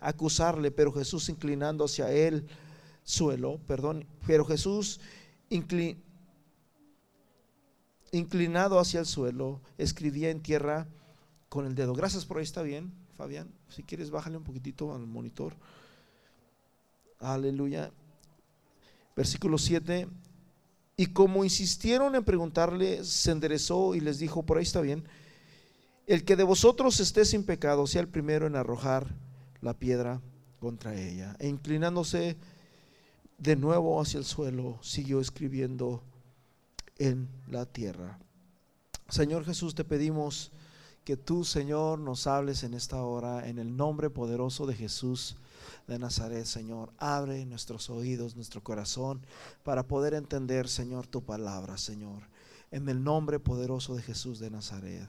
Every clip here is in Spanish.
acusarle, pero Jesús inclinando hacia él suelo, perdón, pero Jesús inclinado hacia el suelo, escribía en tierra con el dedo. Gracias por ahí, está bien, Fabián. Si quieres, bájale un poquitito al monitor. Aleluya. Versículo 7. Y como insistieron en preguntarle, se enderezó y les dijo, por ahí está bien, el que de vosotros esté sin pecado sea el primero en arrojar la piedra contra ella. E inclinándose de nuevo hacia el suelo, siguió escribiendo en la tierra. Señor Jesús, te pedimos que tú, Señor, nos hables en esta hora, en el nombre poderoso de Jesús de Nazaret, Señor. Abre nuestros oídos, nuestro corazón, para poder entender, Señor, tu palabra, Señor. En el nombre poderoso de Jesús de Nazaret.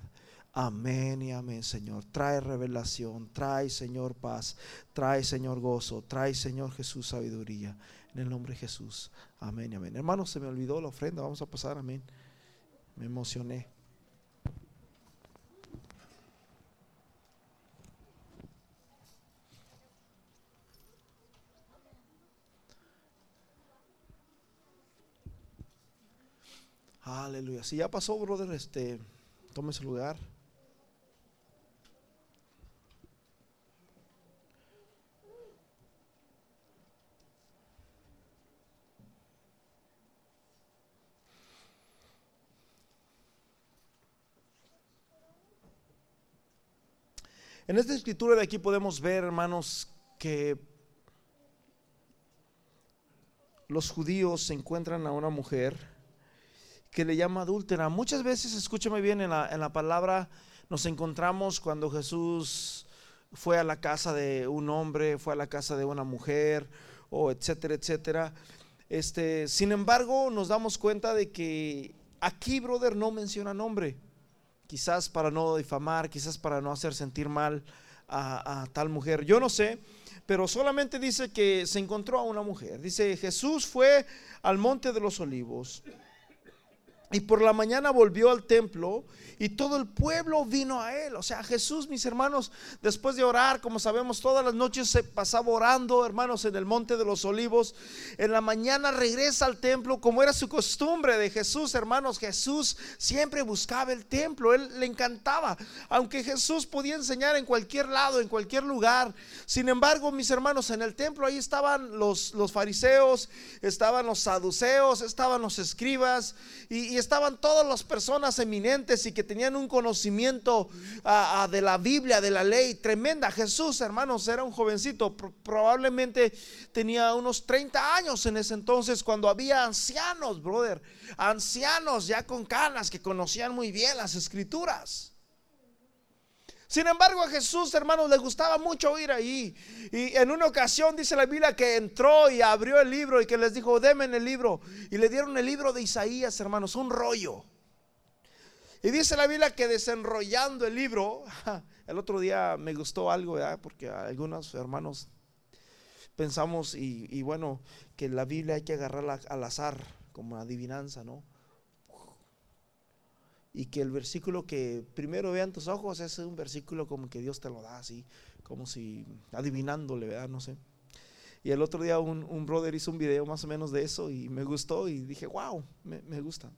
Amén y amén, Señor. Trae revelación, trae, Señor, paz, trae, Señor, gozo, trae, Señor Jesús, sabiduría. En el nombre de Jesús. Amén y amén. Hermanos, se me olvidó la ofrenda. Vamos a pasar, amén. Me emocioné. Aleluya. Si ya pasó, brother, este, tome su lugar. En esta escritura de aquí podemos ver, hermanos, que los judíos encuentran a una mujer que le llama adúltera. Muchas veces, escúchame bien, en la, en la palabra nos encontramos cuando Jesús fue a la casa de un hombre, fue a la casa de una mujer, o etcétera, etcétera. Este, sin embargo, nos damos cuenta de que aquí, brother, no menciona nombre quizás para no difamar, quizás para no hacer sentir mal a, tal mujer. Yo no sé, pero solamente dice que se encontró a una mujer. Dice, Jesús fue al monte de los olivos y por la mañana volvió al templo y todo el pueblo vino a él. O sea, Jesús, mis hermanos, después de orar, como sabemos, todas las noches se pasaba orando, hermanos, en el monte de los olivos. En la mañana regresa al templo, como era su costumbre de Jesús, hermanos. Jesús siempre buscaba el templo, él le encantaba. Aunque Jesús podía enseñar en cualquier lado, en cualquier lugar. Sin embargo, mis hermanos, en el templo ahí estaban los, los fariseos, estaban los saduceos, estaban los escribas y, y estaban todas las personas eminentes y que tenían un conocimiento ah, ah, de la Biblia, de la ley tremenda. Jesús, hermanos, era un jovencito, probablemente tenía unos 30 años en ese entonces cuando había ancianos, brother, ancianos ya con canas que conocían muy bien las escrituras. Sin embargo, a Jesús, hermanos, le gustaba mucho ir ahí. Y en una ocasión dice la Biblia que entró y abrió el libro y que les dijo, denme el libro. Y le dieron el libro de Isaías, hermanos, un rollo. Y dice la Biblia que desenrollando el libro, el otro día me gustó algo, porque algunos hermanos pensamos, y, bueno, que la Biblia hay que agarrarla al azar, como adivinanza, ¿no? Y que el versículo que primero vean tus ojos es un versículo como que Dios te lo da así, como si adivinándole, ¿verdad? No sé. Y el otro día un, brother hizo un video más o menos de eso y me gustó y dije, wow, me, me gusta.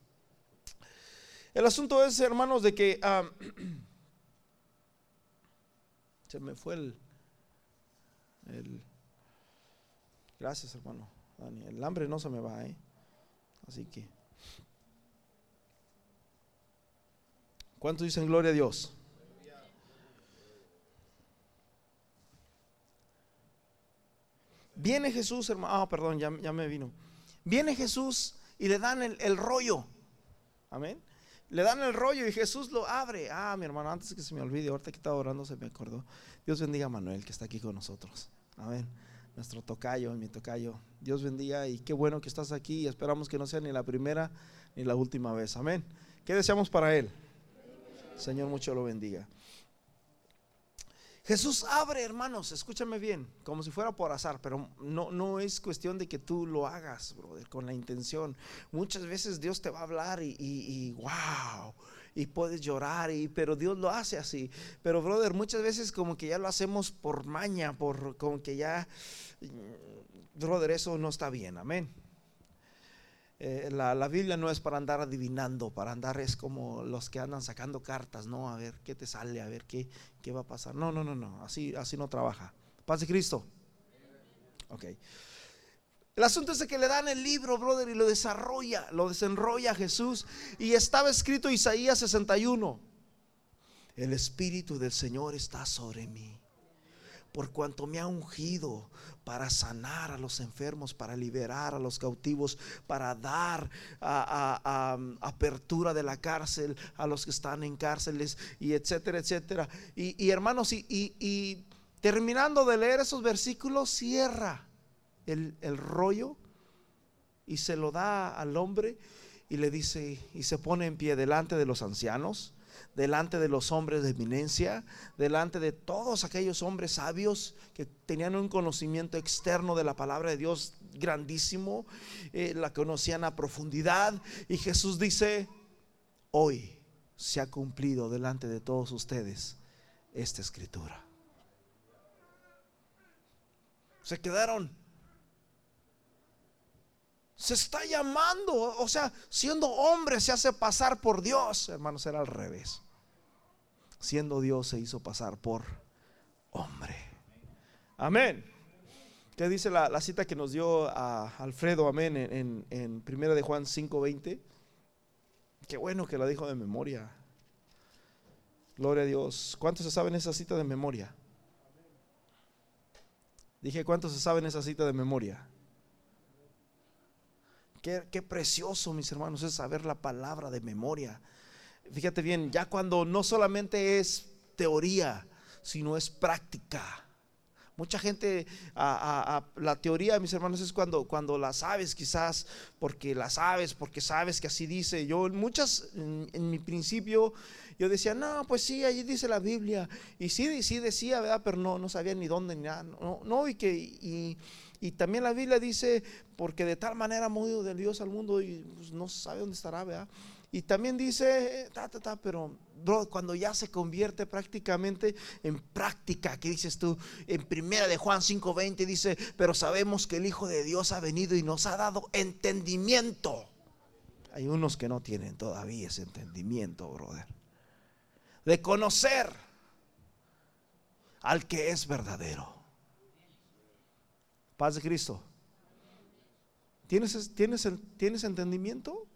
El asunto es, hermanos, de que ah, se me fue el, Gracias, hermano. El hambre no se me va, ¿eh? Así que. ¿Cuántos dicen gloria a Dios? Viene Jesús, hermano. Ah, perdón, ya, me vino. Viene Jesús y le dan el, el rollo. Amén. Le dan el rollo y Jesús lo abre. Ah, mi hermano, antes que se me olvide, ahorita que estaba orando se me acordó. Dios bendiga a Manuel que está aquí con nosotros. Amén. Nuestro tocayo, mi tocayo. Dios bendiga y qué bueno que estás aquí y esperamos que no sea ni la primera ni la última vez. Amén. ¿Qué deseamos para él? Señor, mucho lo bendiga. Jesús abre, hermanos, escúchame bien, como si fuera por azar, pero no, no es cuestión de que tú lo hagas, brother, con la intención. Muchas veces Dios te va a hablar y, y, wow, y puedes llorar, y, pero Dios lo hace así. Pero, brother, muchas veces como que ya lo hacemos por maña, por como que ya, brother, eso no está bien, amén. Eh, la, Biblia no es para andar adivinando, para andar es como los que andan sacando cartas, ¿no? A ver qué te sale, a ver qué, qué va a pasar. No, no, no, no, así, así no trabaja. Paz de Cristo. Ok. El asunto es que le dan el libro, brother, y lo desarrolla, lo desenrolla Jesús. Y estaba escrito Isaías 61. El Espíritu del Señor está sobre mí por cuanto me ha ungido para sanar a los enfermos, para liberar a los cautivos, para dar apertura de la cárcel a los que están en cárceles y etcétera, etcétera. Y, hermanos, y, terminando de leer esos versículos, cierra el, el rollo y se lo da al hombre y le dice, y se pone en pie delante de los ancianos delante de los hombres de eminencia, delante de todos aquellos hombres sabios que tenían un conocimiento externo de la palabra de Dios grandísimo, eh, la conocían a profundidad. Y Jesús dice, hoy se ha cumplido delante de todos ustedes esta escritura. Se quedaron. Se está llamando, o sea, siendo hombre se hace pasar por Dios. Hermanos, era al revés siendo Dios, se hizo pasar por hombre. Amén. ¿Qué dice la, cita que nos dio a Alfredo, amén, en, en, Primera de Juan 5:20? Qué bueno que la dijo de memoria. Gloria a Dios. ¿Cuántos se saben esa cita de memoria? Dije, ¿cuántos se saben esa cita de memoria? Qué, qué, precioso, mis hermanos, es saber la palabra de memoria fíjate bien, ya cuando no solamente es teoría, sino es práctica. Mucha gente, la teoría, mis hermanos, es cuando, cuando la sabes, quizás porque la sabes, porque sabes que así dice. Yo, muchas, en, mi principio, yo decía, no, pues sí, allí dice la Biblia. Y sí, sí decía, ¿verdad? Pero no, no sabía ni dónde, ni nada. No, y que, y, y, también la Biblia dice, porque de tal manera movido de Dios al mundo, y pues, no sabe dónde estará, ¿verdad? Y también dice, ta, ta, ta, pero bro, cuando ya se convierte prácticamente en práctica, ¿qué dices tú? En primera de Juan 5:20 dice, pero sabemos que el Hijo de Dios ha venido y nos ha dado entendimiento. Hay unos que no tienen todavía ese entendimiento, brother. De conocer al que es verdadero. Paz de Cristo. ¿Tienes, tienes, tienes entendimiento?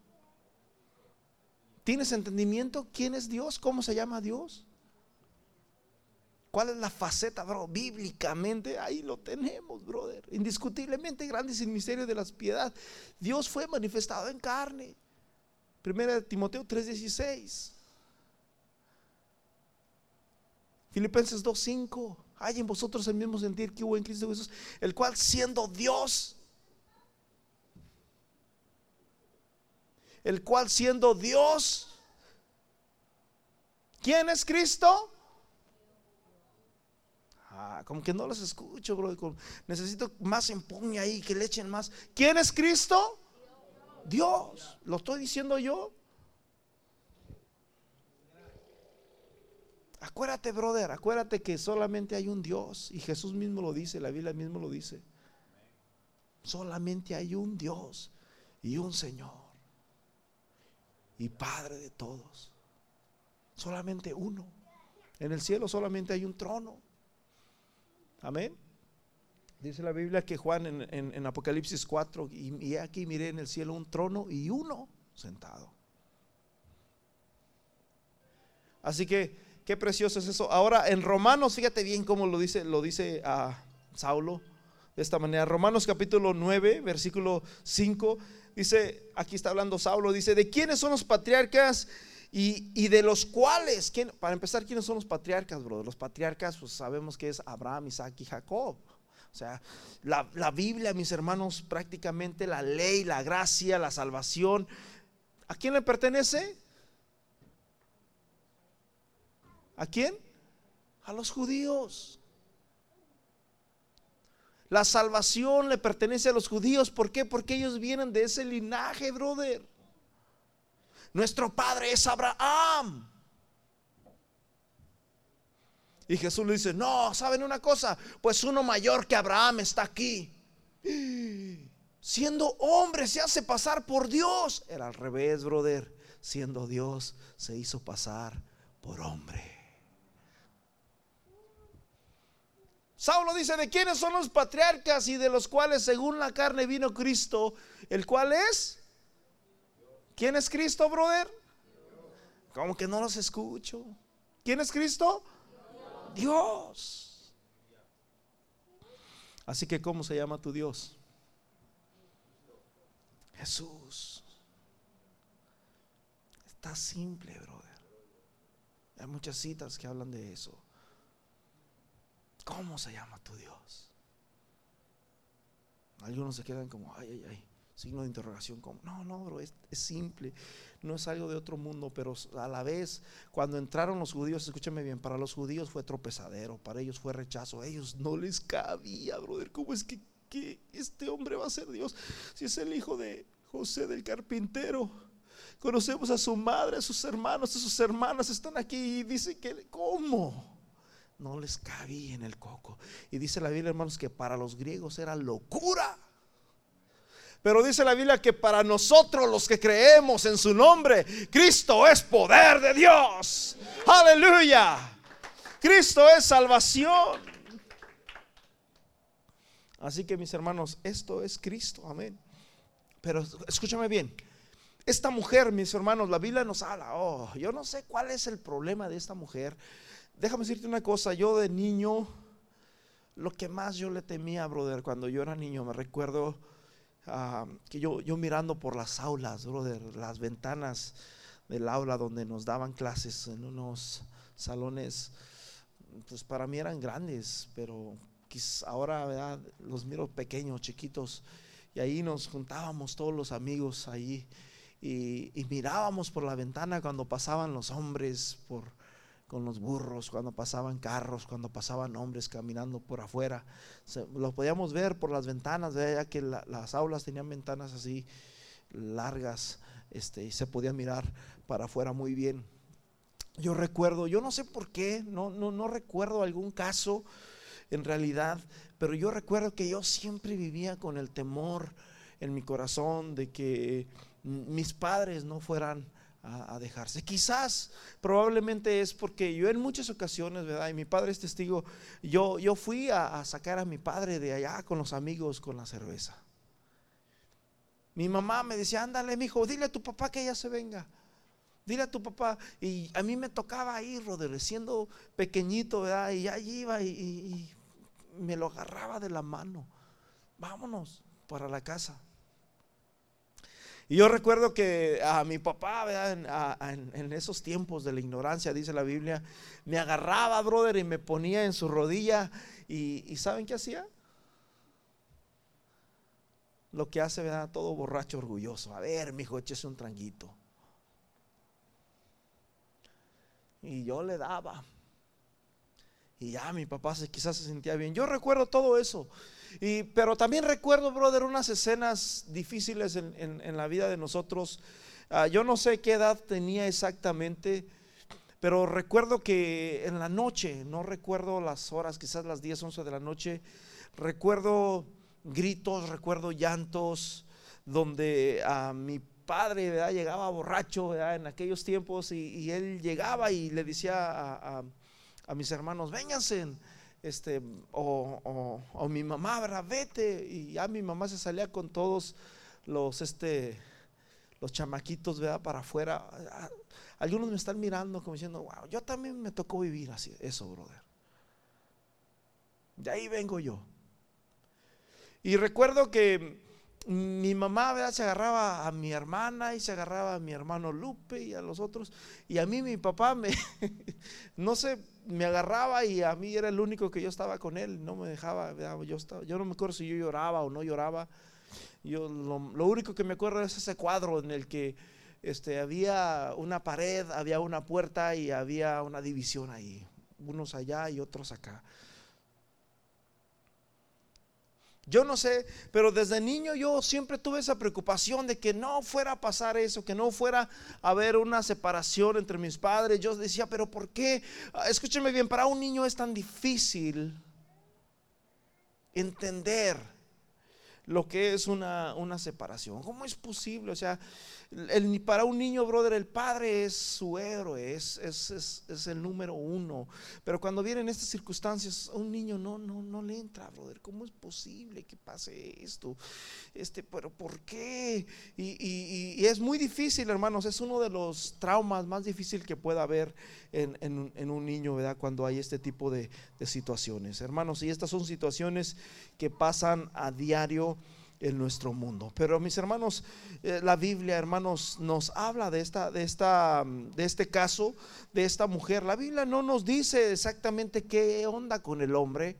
¿Tienes entendimiento? ¿Quién es Dios? ¿Cómo se llama Dios? ¿Cuál es la faceta, bro? Bíblicamente, ahí lo tenemos, brother. Indiscutiblemente grande es el misterio de la piedad. Dios fue manifestado en carne. Primera de Timoteo 3:16. Filipenses 2:5. Hay en vosotros el mismo sentir que hubo en Cristo Jesús, el cual siendo Dios, el cual siendo Dios, ¿quién es Cristo? Ah, como que no los escucho, bro. Necesito más empuñe ahí, que le echen más. ¿Quién es Cristo? Dios. ¿Lo estoy diciendo yo? Acuérdate, brother, acuérdate que solamente hay un Dios. Y Jesús mismo lo dice, la Biblia mismo lo dice. Solamente hay un Dios y un Señor y Padre de todos. Solamente uno. En el cielo solamente hay un trono. Amén. Dice la Biblia que Juan en, Apocalipsis 4, y, aquí miré en el cielo un trono y uno sentado. Así que, qué precioso es eso. Ahora en Romanos, fíjate bien cómo lo dice, lo dice a Saulo de esta manera. Romanos capítulo 9, versículo 5 dice, aquí está hablando Saulo, dice, ¿de quiénes son los patriarcas? Y, de los cuales, ¿quién, para empezar, ¿quiénes son los patriarcas, bro? Los patriarcas, pues sabemos que es Abraham, Isaac y Jacob. O sea, la, la Biblia, mis hermanos, prácticamente la ley, la gracia, la salvación, ¿a quién le pertenece? ¿A quién? A los judíos. La salvación le pertenece a los judíos. ¿Por qué? Porque ellos vienen de ese linaje, brother. Nuestro padre es Abraham. Y Jesús le dice, no, ¿saben una cosa? Pues uno mayor que Abraham está aquí. Siendo hombre se hace pasar por Dios. Era al revés, brother. Siendo Dios se hizo pasar por hombre. Saulo dice, ¿de quiénes son los patriarcas y de los cuales según la carne vino Cristo? ¿El cual es? ¿Quién es Cristo, brother? Como que no los escucho. ¿Quién es Cristo? Dios. Así que, ¿cómo se llama tu Dios? Jesús. Está simple, brother. Hay muchas citas que hablan de eso. ¿Cómo se llama tu Dios? Algunos se quedan como, ay, ay, ay, signo de interrogación. Como, no, no, bro, es, simple. No es algo de otro mundo, pero a la vez, cuando entraron los judíos, escúchame bien, para los judíos fue tropezadero, para ellos fue rechazo. A ellos no les cabía, brother. ¿Cómo es que, que este hombre va a ser Dios? Si es el hijo de José del carpintero. Conocemos a su madre, a sus hermanos, a sus hermanas están aquí y dice que, ¿cómo? No les cabía en el coco. Y dice la Biblia, hermanos, que para los griegos era locura. Pero dice la Biblia que para nosotros los que creemos en su nombre, Cristo es poder de Dios. Aleluya. Cristo es salvación. Así que mis hermanos, esto es Cristo. Amén. Pero escúchame bien. Esta mujer, mis hermanos, la Biblia nos habla. Oh, yo no sé cuál es el problema de esta mujer. Déjame decirte una cosa. Yo de niño, lo que más yo le temía, brother, cuando yo era niño, me recuerdo uh, que yo, yo mirando por las aulas, brother, las ventanas del aula donde nos daban clases en unos salones, pues para mí eran grandes, pero ahora los miro pequeños, chiquitos, y ahí nos juntábamos todos los amigos ahí y mirábamos por la ventana cuando pasaban los hombres por, con los burros, cuando pasaban carros, cuando pasaban hombres caminando por afuera. lo podíamos ver por las ventanas, ya que las aulas tenían ventanas así largas este, y se podía mirar para afuera muy bien. Yo recuerdo, yo no sé por qué, no, no, no recuerdo algún caso en realidad, pero yo recuerdo que yo siempre vivía con el temor en mi corazón de que mis padres no fueran a, dejarse. Quizás, probablemente es porque yo en muchas ocasiones, ¿verdad? Y mi padre es testigo, yo, yo fui a, sacar a mi padre de allá con los amigos con la cerveza. Mi mamá me decía, ándale, mi hijo, dile a tu papá que ella se venga. Dile a tu papá. Y a mí me tocaba ir, Rodríguez, siendo pequeñito, ¿verdad? Y allí iba y me lo agarraba de la mano. Vámonos para la casa. Y yo recuerdo que a mi papá, en, esos tiempos de la ignorancia, dice la Biblia, me agarraba, brother, y me ponía en su rodilla. ¿Y, saben qué hacía? Lo que hace, ¿verdad? Todo borracho orgulloso. A ver, mi hijo, échese un tranguito. Y yo le daba. Y ya mi papá se, quizás se sentía bien. Yo recuerdo todo eso. Y, pero también recuerdo, brother, unas escenas difíciles en, la vida de nosotros. Ah, yo no sé qué edad tenía exactamente, pero recuerdo que en la noche, no recuerdo las horas, quizás las 10, 11 de la noche, recuerdo gritos, recuerdo llantos, donde a mi padre llegaba borracho en aquellos tiempos y, él llegaba y le decía a a mis hermanos, vénganse, este, o, o, mi mamá, ¿verdad? Vete. Y ya mi mamá se salía con todos los, este, los chamaquitos, ¿verdad? Para afuera. Algunos me están mirando como diciendo, wow, yo también me tocó vivir así, eso, brother. De ahí vengo yo. Y recuerdo que mi mamá ¿verdad? se agarraba a mi hermana y se agarraba a mi hermano Lupe y a los otros. Y a mí mi papá me, no sé, me agarraba y a mí era el único que yo estaba con él. No me dejaba, yo, estaba, yo no me acuerdo si yo lloraba o no lloraba. Yo lo, único que me acuerdo es ese cuadro en el que este, había una pared, había una puerta y había una división ahí. Unos allá y otros acá. Yo no sé, pero desde niño yo siempre tuve esa preocupación de que no fuera a pasar eso, que no fuera a haber una separación entre mis padres. Yo decía, pero ¿por qué? Ah, escúcheme bien, para un niño es tan difícil entender lo que es una, una separación. ¿Cómo es posible? O sea, para un niño, brother, el padre es su héroe, es, es, el número uno. Pero cuando vienen estas circunstancias, un niño no, no, no le entra, brother. ¿Cómo es posible que pase esto? Este, pero ¿por qué? Y, es muy difícil, hermanos. Es uno de los traumas más difíciles que pueda haber en, un niño, ¿verdad? Cuando hay este tipo de, de situaciones. Hermanos, y estas son situaciones que pasan a diario en nuestro mundo. Pero mis hermanos, eh, la Biblia, hermanos, nos habla de esta, de esta, de este caso, de esta mujer. La Biblia no nos dice exactamente qué onda con el hombre.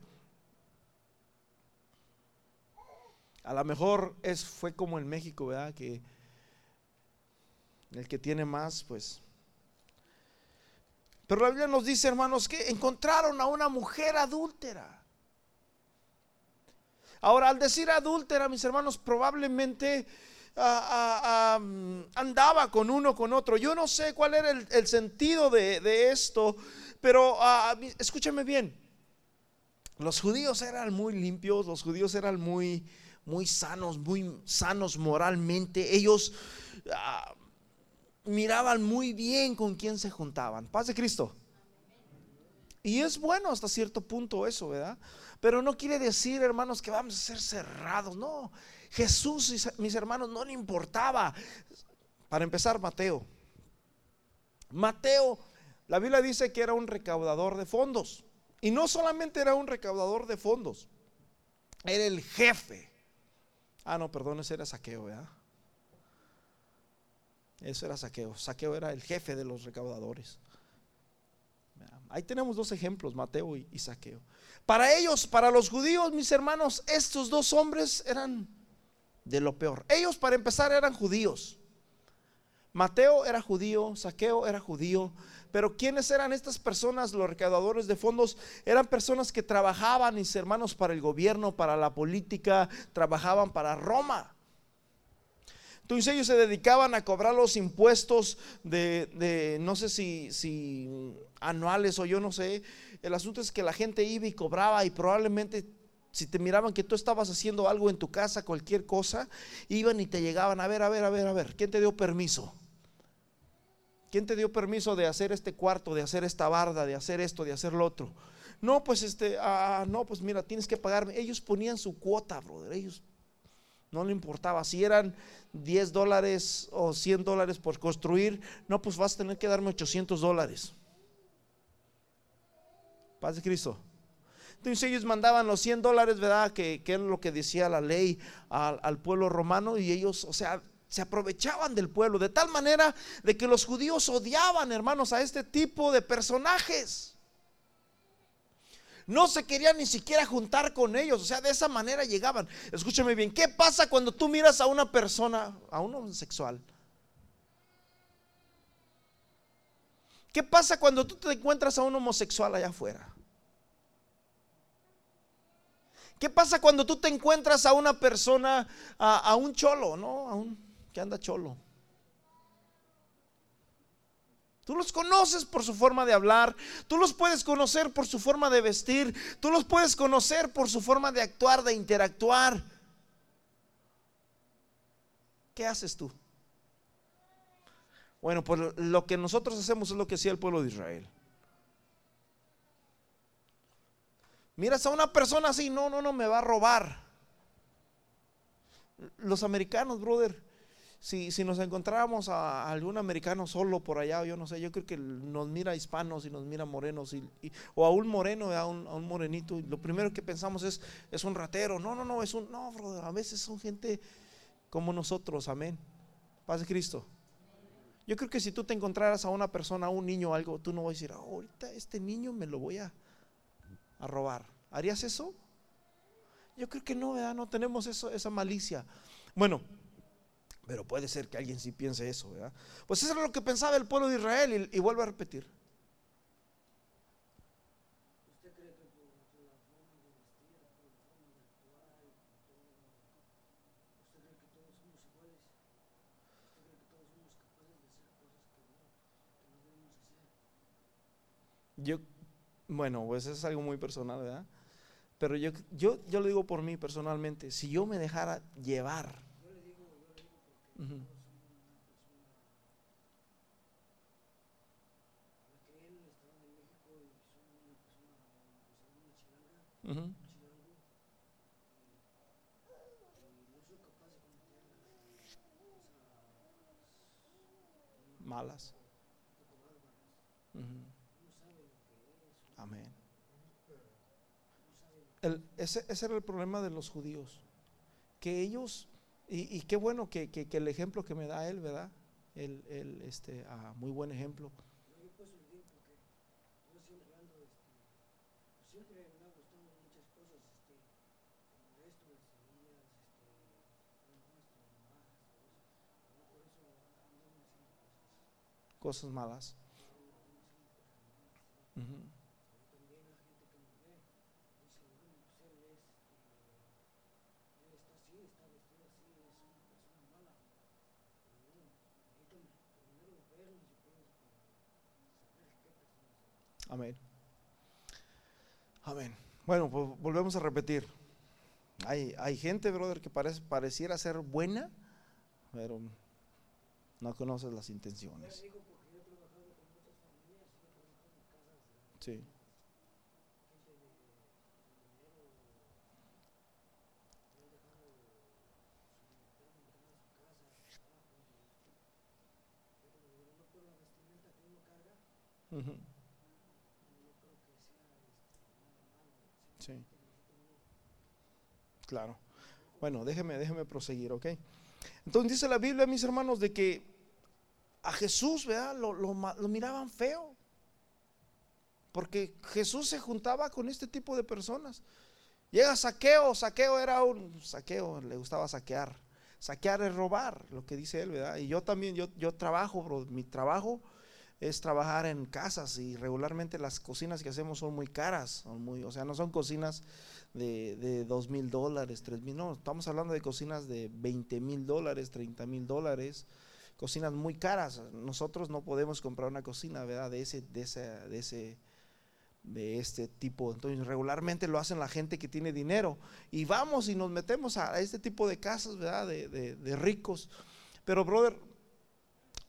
A lo mejor es, fue como en México, ¿verdad? Que el que tiene más, pues. Pero la Biblia nos dice, hermanos, que encontraron a una mujer adúltera. Ahora, al decir adúltera, mis hermanos, probablemente ah, ah, ah, andaba con uno, con otro. Yo no sé cuál era el, sentido de, esto, pero escúchame bien. Los judíos eran muy limpios, los judíos eran muy, muy sanos, muy sanos moralmente. Ellos miraban muy bien con quién se juntaban. Paz de Cristo. Y es bueno hasta cierto punto eso, ¿verdad? Pero no quiere decir, hermanos, que vamos a ser cerrados. No, Jesús, mis hermanos, no le importaba. Para empezar, Mateo. Mateo, la Biblia dice que era un recaudador de fondos. Y no solamente era un recaudador de fondos, era el jefe. Ah, no, perdón, ese era saqueo, ¿verdad? Eso era saqueo. Saqueo era el jefe de los recaudadores. Ahí tenemos dos ejemplos, Mateo y, Saqueo. Para ellos, para los judíos, mis hermanos, estos dos hombres eran de lo peor. Ellos, para empezar, eran judíos. Mateo era judío, Saqueo era judío, pero ¿quiénes eran estas personas, los recaudadores de fondos? Eran personas que trabajaban, mis hermanos, para el gobierno, para la política, trabajaban para Roma. Entonces ellos se dedicaban a cobrar los impuestos de, no sé si, si anuales o yo no sé. El asunto es que la gente iba y cobraba y probablemente si te miraban que tú estabas haciendo algo en tu casa, cualquier cosa, iban y te llegaban, a ver, a ver, a ver, a ver, ¿quién te dio permiso? ¿Quién te dio permiso de hacer este cuarto, de hacer esta barda, de hacer esto, de hacer lo otro? No, pues este, ah, no, pues mira, tienes que pagarme. Ellos ponían su cuota, brother, ellos no le importaba. Si eran 10 dólares o 100 dólares por construir, no, pues vas a tener que darme 800 dólares. Paz de Cristo. Entonces ellos mandaban los 100 dólares, ¿verdad? Que, que, lo que decía la ley al, al pueblo romano y ellos, o sea, se aprovechaban del pueblo de tal manera de que los judíos odiaban, hermanos, a este tipo de personajes no se querían ni siquiera juntar con ellos, o sea, de esa manera llegaban. Escúchame bien, ¿qué pasa cuando tú miras a una persona, a un homosexual? ¿Qué pasa cuando tú te encuentras a un homosexual allá afuera? ¿Qué pasa cuando tú te encuentras a una persona, a, un cholo, ¿no? A un que anda cholo. Tú los conoces por su forma de hablar, tú los puedes conocer por su forma de vestir, tú los puedes conocer por su forma de actuar, de interactuar. ¿Qué haces tú? Bueno, pues lo que nosotros hacemos es lo que hacía el pueblo de Israel. Miras a una persona así, no, no, no, me va a robar. Los americanos, brother, si, si nos encontráramos a, algún americano solo por allá, yo no sé, yo creo que nos mira hispanos y nos mira morenos, y, o a un moreno, a un, a un, morenito, y lo primero que pensamos es, es un ratero. No, no, no, es un, no, a veces son gente como nosotros, amén. Paz de Cristo. Yo creo que si tú te encontraras a una persona, a un niño o algo, tú no vas a decir, ahorita este niño me lo voy a, a robar. ¿Harías eso? Yo creo que no, ¿verdad? No tenemos eso, esa malicia. Bueno, pero puede ser que alguien sí piense eso, ¿verdad? Pues eso era lo que pensaba el pueblo de Israel y, vuelvo a repetir. Yo, bueno, pues eso es algo muy personal, ¿verdad? Pero yo, yo, yo lo digo por mí personalmente, si yo me dejara llevar Malas. Amén. El- ese era el problema de los judíos. Que ellos, y, y qué bueno que, que- el ejemplo que me da él, ¿verdad? El, el, este, ah, muy buen ejemplo. Cosas malas. Ujú. Amén. Amén. Bueno, pues volvemos a repetir. Hay, hay gente, brother, que parece, pareciera ser buena, pero no conoces las intenciones. Sí. Ujú. Sí. Claro. Bueno, déjeme, déjeme proseguir, ¿ok? Entonces dice la Biblia, mis hermanos, de que a Jesús, ¿verdad? Lo, lo miraban feo. Porque Jesús se juntaba con este tipo de personas. Llega saqueo, saqueo era un saqueo, le gustaba saquear. Saquear es robar, lo que dice él, ¿verdad? Y yo también, yo, yo trabajo, mi trabajo es trabajar en casas y regularmente las cocinas que hacemos son muy caras, son muy, o sea, no son cocinas de, de dos mil dólares, tres mil, no, estamos hablando de cocinas de 20 mil dólares, 30 mil dólares, cocinas muy caras. Nosotros no podemos comprar una cocina, ¿verdad? De ese, de ese, de ese, de este tipo. Entonces, regularmente lo hacen la gente que tiene dinero. Y vamos y nos metemos a este tipo de casas, ¿verdad? De, de- de ricos. Pero, brother,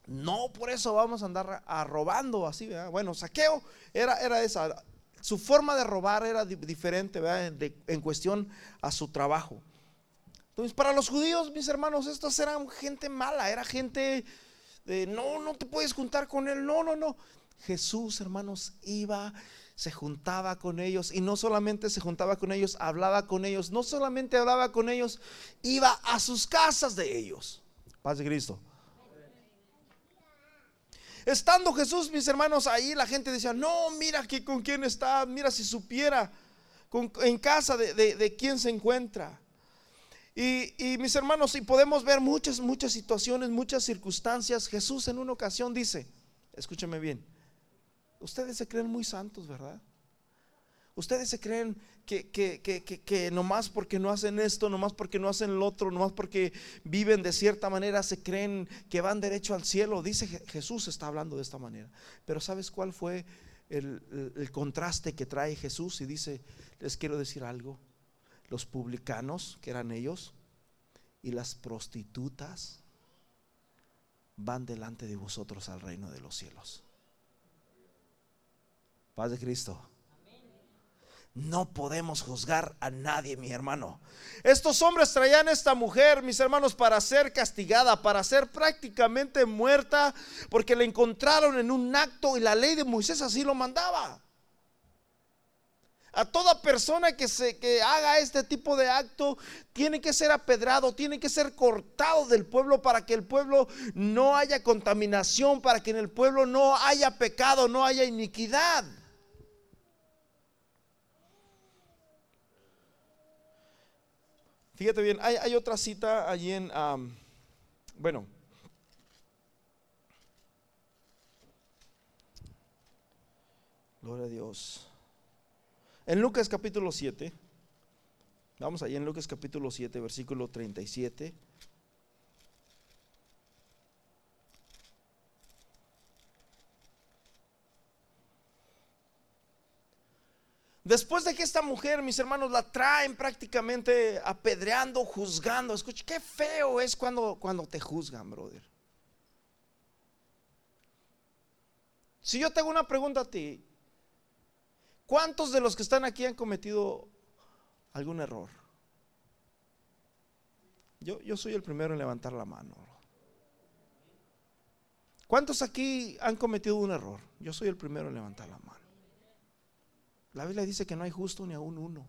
no por eso vamos a andar a robando así, ¿verdad? Bueno, saqueo era, era esa. Su forma de robar era di- diferente, ¿verdad? En cuestión a su trabajo. Entonces, para los judíos, mis hermanos, estos eran gente mala, era gente de no, no te puedes juntar con él, no, no, no. Jesús, hermanos, iba, se juntaba con ellos y no solamente se juntaba con ellos, hablaba con ellos, no solamente hablaba con ellos, iba a sus casas de ellos. Paz de Cristo. Estando Jesús, mis hermanos, ahí la gente decía, no, mira que con quién está, mira si supiera en casa de, quién se encuentra. Y, y, mis hermanos, y podemos ver muchas, muchas situaciones, muchas circunstancias. Jesús en una ocasión dice, escúcheme bien, ustedes se creen muy santos, ¿verdad? Ustedes se creen que, que, que, que, nomás porque no hacen esto, nomás porque no hacen lo otro, nomás porque viven de cierta manera, se creen que van derecho al cielo. Dice Je- Jesús está hablando de esta manera. Pero ¿sabes cuál fue el, el- el contraste que trae Jesús? Y dice, les quiero decir algo. Los publicanos, que eran ellos, y las prostitutas van delante de vosotros al reino de los cielos. Paz de Cristo. No podemos juzgar a nadie, mi hermano. Estos hombres traían a esta mujer, mis hermanos, para ser castigada, para ser prácticamente muerta, porque la encontraron en un acto y la ley de Moisés así lo mandaba. A toda persona que, se, que haga este tipo de acto tiene que ser apedrado, tiene que ser cortado del pueblo para que el pueblo no haya contaminación, para que en el pueblo no haya pecado, no haya iniquidad. Fíjate bien, hay, hay otra cita allí en, am, bueno, gloria a Dios. En Lucas capítulo 7, vamos allí en Lucas capítulo 7, versículo 37. Después de que esta mujer, mis hermanos, la traen prácticamente apedreando, juzgando. Escucha, qué feo es cuando, cuando te juzgan, brother. Si yo te hago una pregunta a ti, ¿cuántos de los que están aquí han cometido algún error? Yo, yo soy el primero en levantar la mano. ¿Cuántos aquí han cometido un error? Yo soy el primero en levantar la mano. La Biblia dice que no hay justo ni aún uno.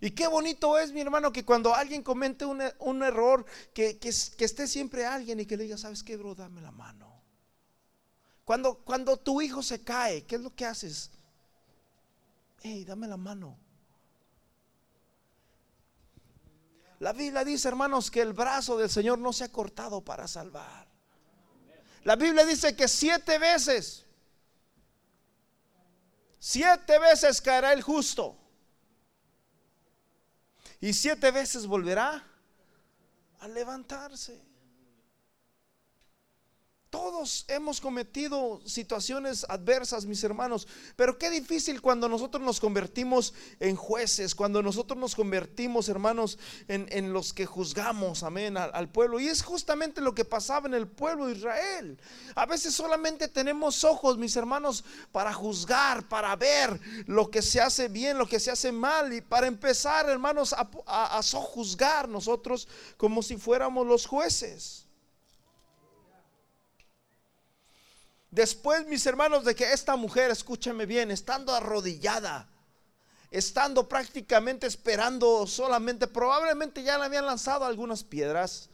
Y qué bonito es, mi hermano, que cuando alguien comente un, error, que, esté siempre alguien y que le diga, ¿sabes qué, bro? Dame la mano. Cuando, cuando tu hijo se cae, ¿qué es lo que haces? Hey, dame la mano. La Biblia dice, hermanos, que el brazo del Señor no se ha cortado para salvar. La Biblia dice que siete veces Siete veces caerá el justo. Y siete veces volverá a levantarse. Todos hemos cometido situaciones adversas, mis hermanos, pero qué difícil cuando nosotros nos convertimos en jueces, cuando nosotros nos convertimos, hermanos, en, los que juzgamos, amén, al, al, pueblo. Y es justamente lo que pasaba en el pueblo de Israel. A veces solamente tenemos ojos, mis hermanos, para juzgar, para ver lo que se hace bien, lo que se hace mal, y para empezar, hermanos, a, a, a sojuzgar nosotros como si fuéramos los jueces. Después, mis hermanos, de que esta mujer, escúcheme bien, estando arrodillada, estando prácticamente esperando solamente, probablemente ya le habían lanzado algunas piedras.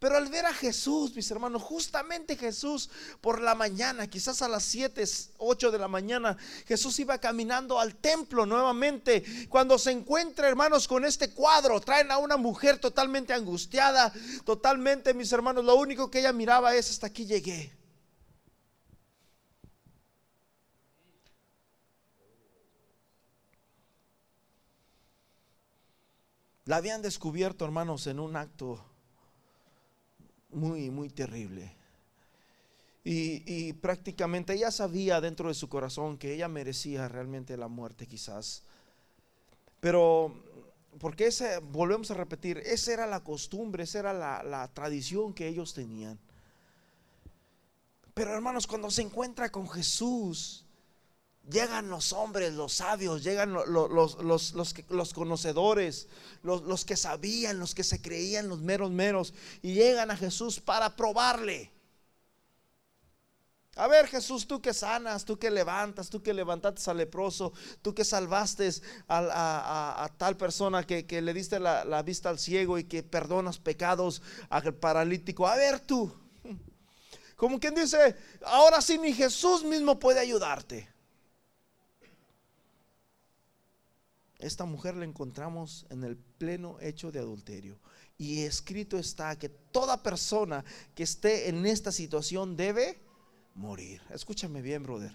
Pero al ver a Jesús, mis hermanos, justamente Jesús por la mañana, quizás a las 7, 8 de la mañana, Jesús iba caminando al templo nuevamente. Cuando se encuentra, hermanos, con este cuadro, traen a una mujer totalmente angustiada, totalmente, mis hermanos, lo único que ella miraba es, hasta aquí llegué. La habían descubierto, hermanos, en un acto muy, muy terrible. Y, prácticamente ella sabía dentro de su corazón que ella merecía realmente la muerte quizás. Pero, porque ese, volvemos a repetir, esa era la costumbre, esa era la, la tradición que ellos tenían. Pero hermanos, cuando se encuentra con Jesús, Llegan los hombres, los sabios, llegan los, los, los, conocedores, los, que sabían, los que se creían los meros meros, y llegan a Jesús para probarle. A ver Jesús, tú que sanas, tú que levantas, tú que levantaste al leproso, tú que salvaste a, tal persona que, le diste la, la, vista al ciego y que perdonas pecados al paralítico. A ver tú, como quien dice, ahora sí ni Jesús mismo puede ayudarte. Esta mujer la encontramos en el pleno hecho de adulterio. Y escrito está que toda persona que esté en esta situación debe morir. Escúchame bien, brother.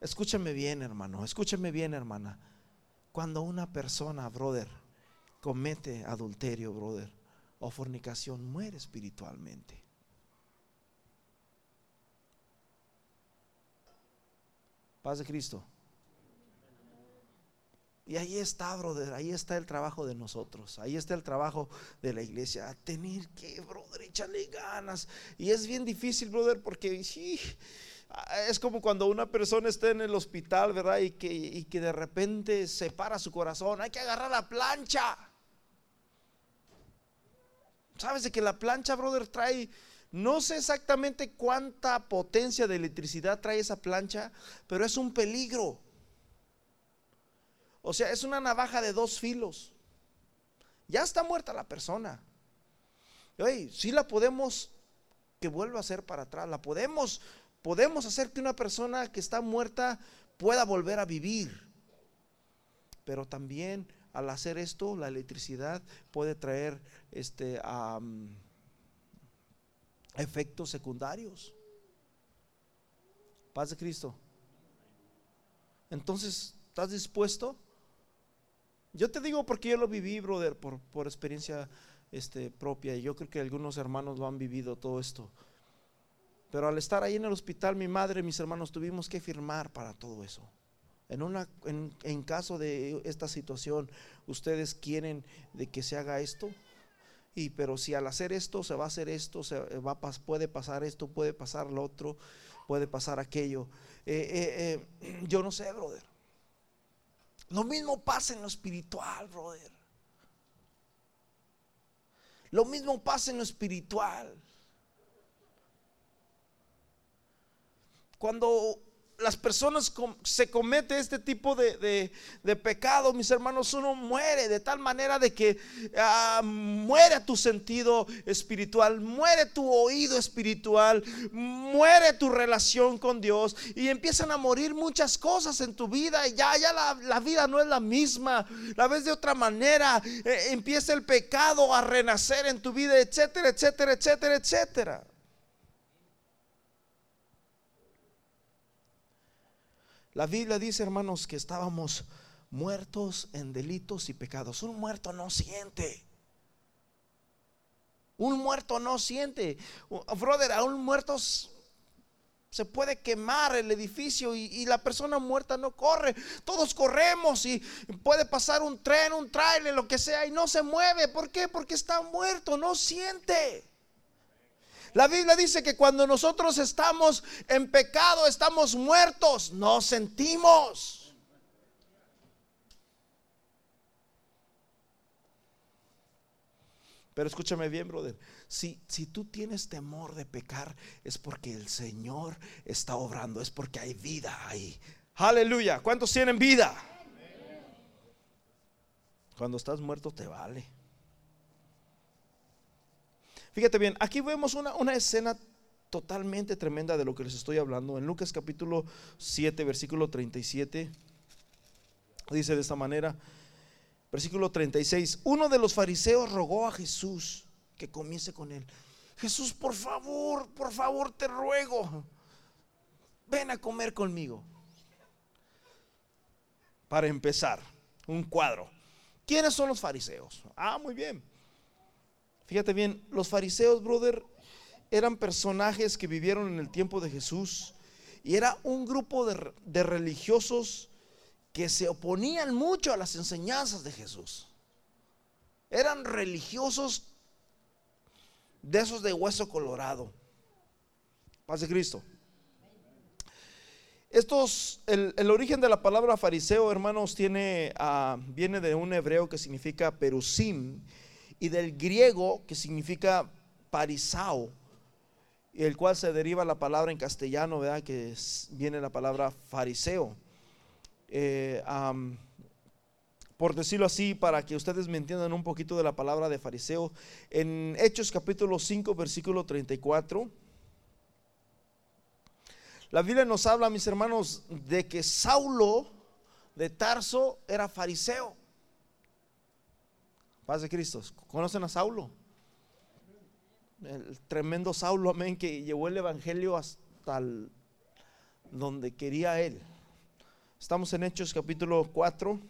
Escúchame bien, hermano. Escúchame bien, hermana. Cuando una persona, brother, comete adulterio, brother, o fornicación, muere espiritualmente. Paz de Cristo. Y ahí está, brother, ahí está el trabajo de nosotros, ahí está el trabajo de la iglesia, tener que, brother, echarle ganas. Y es bien difícil, brother, porque es como cuando una persona está en el hospital, ¿verdad? Y que, y que de repente se para su corazón, hay que agarrar la plancha. ¿Sabes de que la plancha, brother, trae... No sé exactamente cuánta potencia de electricidad trae esa plancha, pero es un peligro. O sea, es una navaja de dos filos. Ya está muerta la persona. Si sí la podemos que vuelva a ser para atrás. La podemos, podemos hacer que una persona que está muerta pueda volver a vivir. Pero también al hacer esto, la electricidad puede traer este, efectos secundarios. Paz de Cristo. Entonces, ¿estás dispuesto? Yo te digo porque yo lo viví, brother, por, por experiencia este, propia. Y yo creo que algunos hermanos lo han vivido todo esto. Pero al estar ahí en el hospital, mi madre y mis hermanos tuvimos que firmar para todo eso. En, una, en, caso de esta situación, ustedes quieren de que se haga esto. Y pero si al hacer esto se va a hacer esto, se va puede pasar esto, puede pasar lo otro, puede pasar aquello. Eh, eh, eh, yo no sé, brother. Lo mismo pasa en lo espiritual, brother. Lo mismo pasa en lo espiritual. Cuando las personas se comete este tipo de, pecado, mis hermanos, uno muere de tal manera de que ah, muere tu sentido espiritual, muere tu oído espiritual, muere tu relación con Dios y empiezan a morir muchas cosas en tu vida y ya, ya la, vida no es la misma, la ves de otra manera, eh, empieza el pecado a renacer en tu vida, etcétera, etcétera, etcétera, etcétera. La Biblia dice, hermanos, que estábamos muertos en delitos y pecados. Un muerto no siente. Un muerto no siente. Brother, a un muerto se puede quemar el edificio y, la persona muerta no corre. Todos corremos y puede pasar un tren, un trailer, lo que sea, y no se mueve. ¿Por qué? Porque está muerto, no siente. La Biblia dice que cuando nosotros estamos en pecado, estamos muertos, no sentimos. Pero escúchame bien, brother. Si, si tú tienes temor de pecar, es porque el Señor está obrando, es porque hay vida ahí. Aleluya. ¿Cuántos tienen vida? Cuando estás muerto te vale. Fíjate bien, aquí vemos una, escena totalmente tremenda de lo que les estoy hablando. En Lucas capítulo 7, versículo 37, dice de esta manera, versículo 36, uno de los fariseos rogó a Jesús que comience con él. Jesús, por favor, por favor, te ruego, ven a comer conmigo. Para empezar, un cuadro. ¿Quiénes son los fariseos? Ah, muy bien. Fíjate bien, los fariseos, brother, eran personajes que vivieron en el tiempo de Jesús y era un grupo de, religiosos que se oponían mucho a las enseñanzas de Jesús. Eran religiosos de esos de hueso colorado. Paz de Cristo. Estos, el, origen de la palabra fariseo, hermanos, tiene, ah, viene de un hebreo que significa perusim y del griego que significa parisao, el cual se deriva la palabra en castellano, ¿verdad? Que viene la palabra fariseo. Eh, por decirlo así, para que ustedes me entiendan un poquito de la palabra de fariseo, en Hechos capítulo 5, versículo 34, la Biblia nos habla, mis hermanos, de que Saulo de Tarso era fariseo. Paz de Cristo. ¿Conocen a Saulo? El tremendo Saulo, amén, que llevó el Evangelio hasta donde quería él. Estamos en Hechos capítulo 4,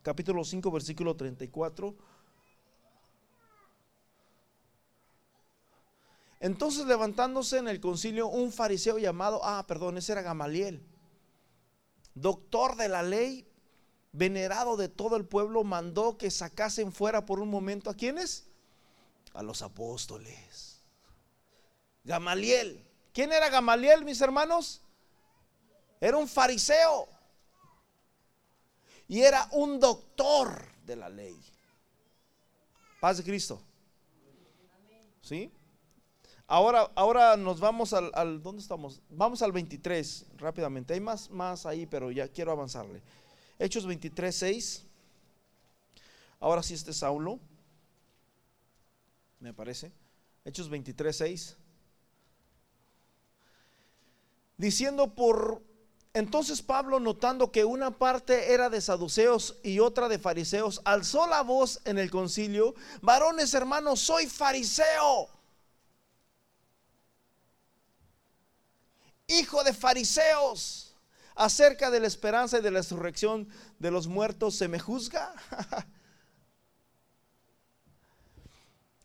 capítulo 5, versículo 34. Entonces levantándose en el concilio un fariseo llamado, ah, perdón, ese era Gamaliel, doctor de la ley, venerado de todo el pueblo, mandó que sacasen fuera por un momento a quienes? A los apóstoles. Gamaliel. ¿Quién era Gamaliel, mis hermanos? Era un fariseo. Y era un doctor de la ley. Paz de Cristo. ¿Sí? Ahora, ahora nos vamos al, al, ¿dónde estamos? Vamos al 23 rápidamente. Hay más, más ahí, pero ya quiero avanzarle. Hechos 23, 6. Ahora sí este Saulo, me parece. Hechos 23, 6. Diciendo por... Entonces Pablo, notando que una parte era de saduceos y otra de fariseos, alzó la voz en el concilio, varones hermanos, soy fariseo. Hijo de fariseos acerca de la esperanza y de la resurrección de los muertos, ¿se me juzga?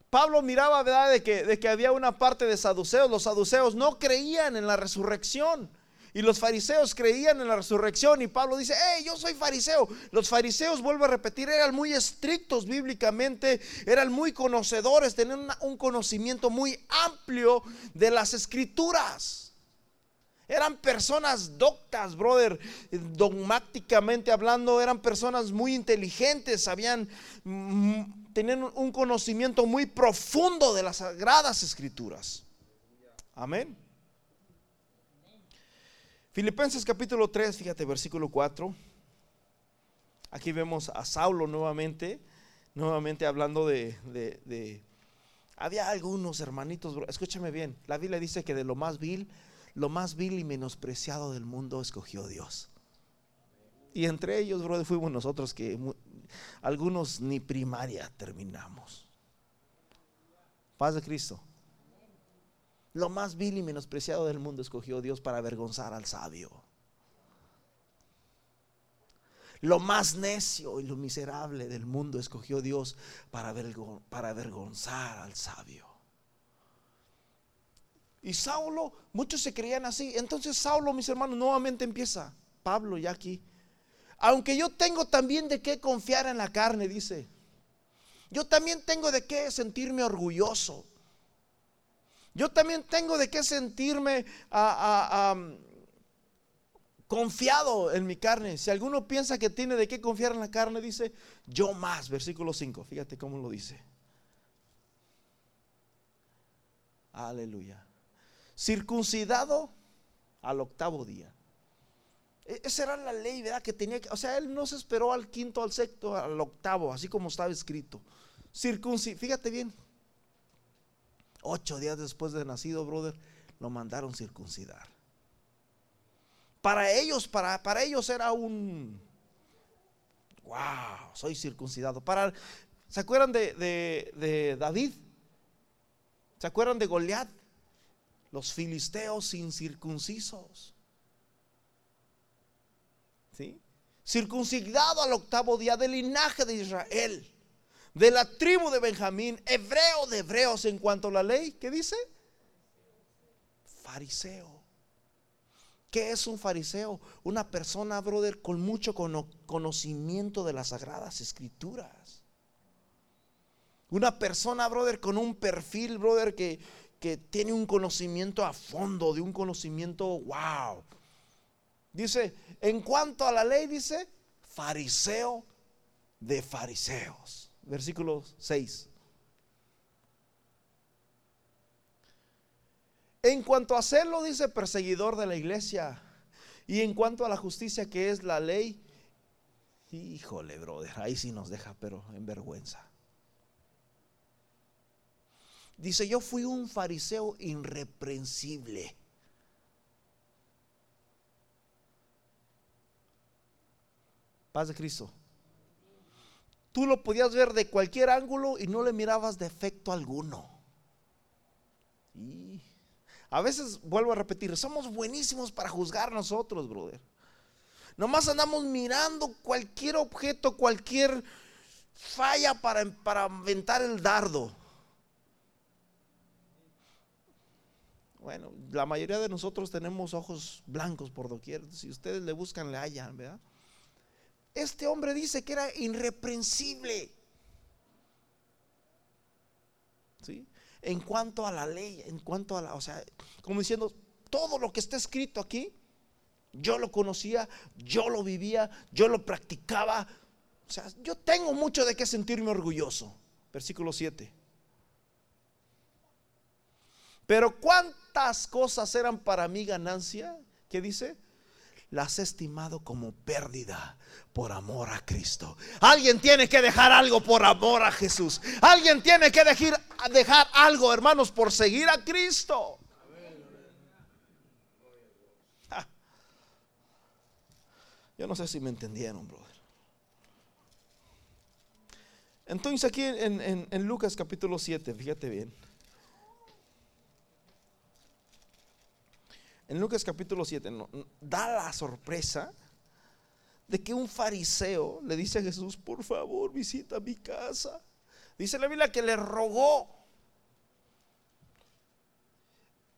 Pablo miraba, ¿verdad?, de que, de que había una parte de saduceos. Los saduceos no creían en la resurrección. Y los fariseos creían en la resurrección y Pablo dice, hey, yo soy fariseo. Los fariseos, vuelvo a repetir, eran muy estrictos bíblicamente, eran muy conocedores, tenían un conocimiento muy amplio de las escrituras. Eran personas doctas, brother, dogmáticamente hablando, eran personas muy inteligentes, sabían, mm, tenían un conocimiento muy profundo de las sagradas escrituras. Amén. Filipenses capítulo 3, fíjate, versículo 4. Aquí vemos a Saulo nuevamente, nuevamente hablando de, había algunos hermanitos, escúchame bien, la Biblia dice que de lo más vil, lo más vil y menospreciado del mundo escogió Dios. Y entre ellos, brother, fuimos nosotros que algunos ni primaria terminamos. Paz de Cristo. Lo más vil y menospreciado del mundo escogió Dios para avergonzar al sabio. Lo más necio y lo miserable del mundo escogió Dios para, avergonzar al sabio. Y Saulo, muchos se creían así. Entonces Saulo, mis hermanos, nuevamente empieza. Pablo ya aquí. Aunque yo tengo también de qué confiar en la carne, dice. Yo también tengo de qué sentirme orgulloso. Yo también tengo de qué sentirme confiado en mi carne. Si alguno piensa que tiene de qué confiar en la carne, dice, yo más, versículo 5. Fíjate cómo lo dice. Aleluya. Circuncidado al octavo día. E, esa era la ley, ¿verdad? Que tenía que, o sea, él no se esperó al quinto, al sexto, al octavo, así como estaba escrito. Circuncidado, fíjate bien, Ocho días después de nacido, brother, lo mandaron circuncidar. Para ellos, para, para ellos era un, wow, soy circuncidado. Para, ¿Se acuerdan de, de David? ¿Se acuerdan de Goliat? Los filisteos incircuncisos. ¿Sí? Circuncidado al octavo día del linaje de Israel de la tribu de Benjamín, hebreo de hebreos en cuanto a la ley. ¿Qué dice? Fariseo. ¿Qué es un fariseo? Una persona, brother, con mucho conocimiento de las sagradas escrituras. Una persona, brother, con un perfil, brother, que, que tiene un conocimiento a fondo, de un conocimiento, wow. Dice, en cuanto a la ley, dice, fariseo de fariseos versículo 6. En cuanto a hacerlo, dice perseguidor de la iglesia. Y en cuanto a la justicia que es la ley, híjole, brother, ahí sí nos deja, pero en vergüenza. Dice, yo fui un fariseo irreprensible. Paz de Cristo. Tú lo podías ver de cualquier ángulo y no le mirabas defecto alguno. Y a veces, vuelvo a repetir, somos buenísimos para juzgar nosotros, brother. Nomás andamos mirando cualquier objeto, cualquier falla para, para aventar el dardo. Bueno, la mayoría de nosotros tenemos ojos blancos por doquier. Si ustedes le buscan, le hallan, ¿verdad? Este hombre dice que era irreprensible. ¿Sí? En cuanto a la ley, en cuanto a la, o sea, como diciendo, todo lo que está escrito aquí, yo lo conocía, yo lo vivía, yo lo practicaba. O sea, yo tengo mucho de qué sentirme orgulloso. Versículo 7. Pero cuántas cosas eran para mí ganancia, ¿qué dice? las he estimado como pérdida por amor a Cristo. Alguien tiene que dejar algo por amor a Jesús. Alguien tiene que dejar, algo, hermanos, por seguir a Cristo. Yo no sé si me entendieron, brother. Entonces aquí en, en Lucas capítulo 7, fíjate bien. En Lucas capítulo 7, da la sorpresa de que un fariseo le dice a Jesús, por favor, visita mi casa. Dice la Biblia que le rogó.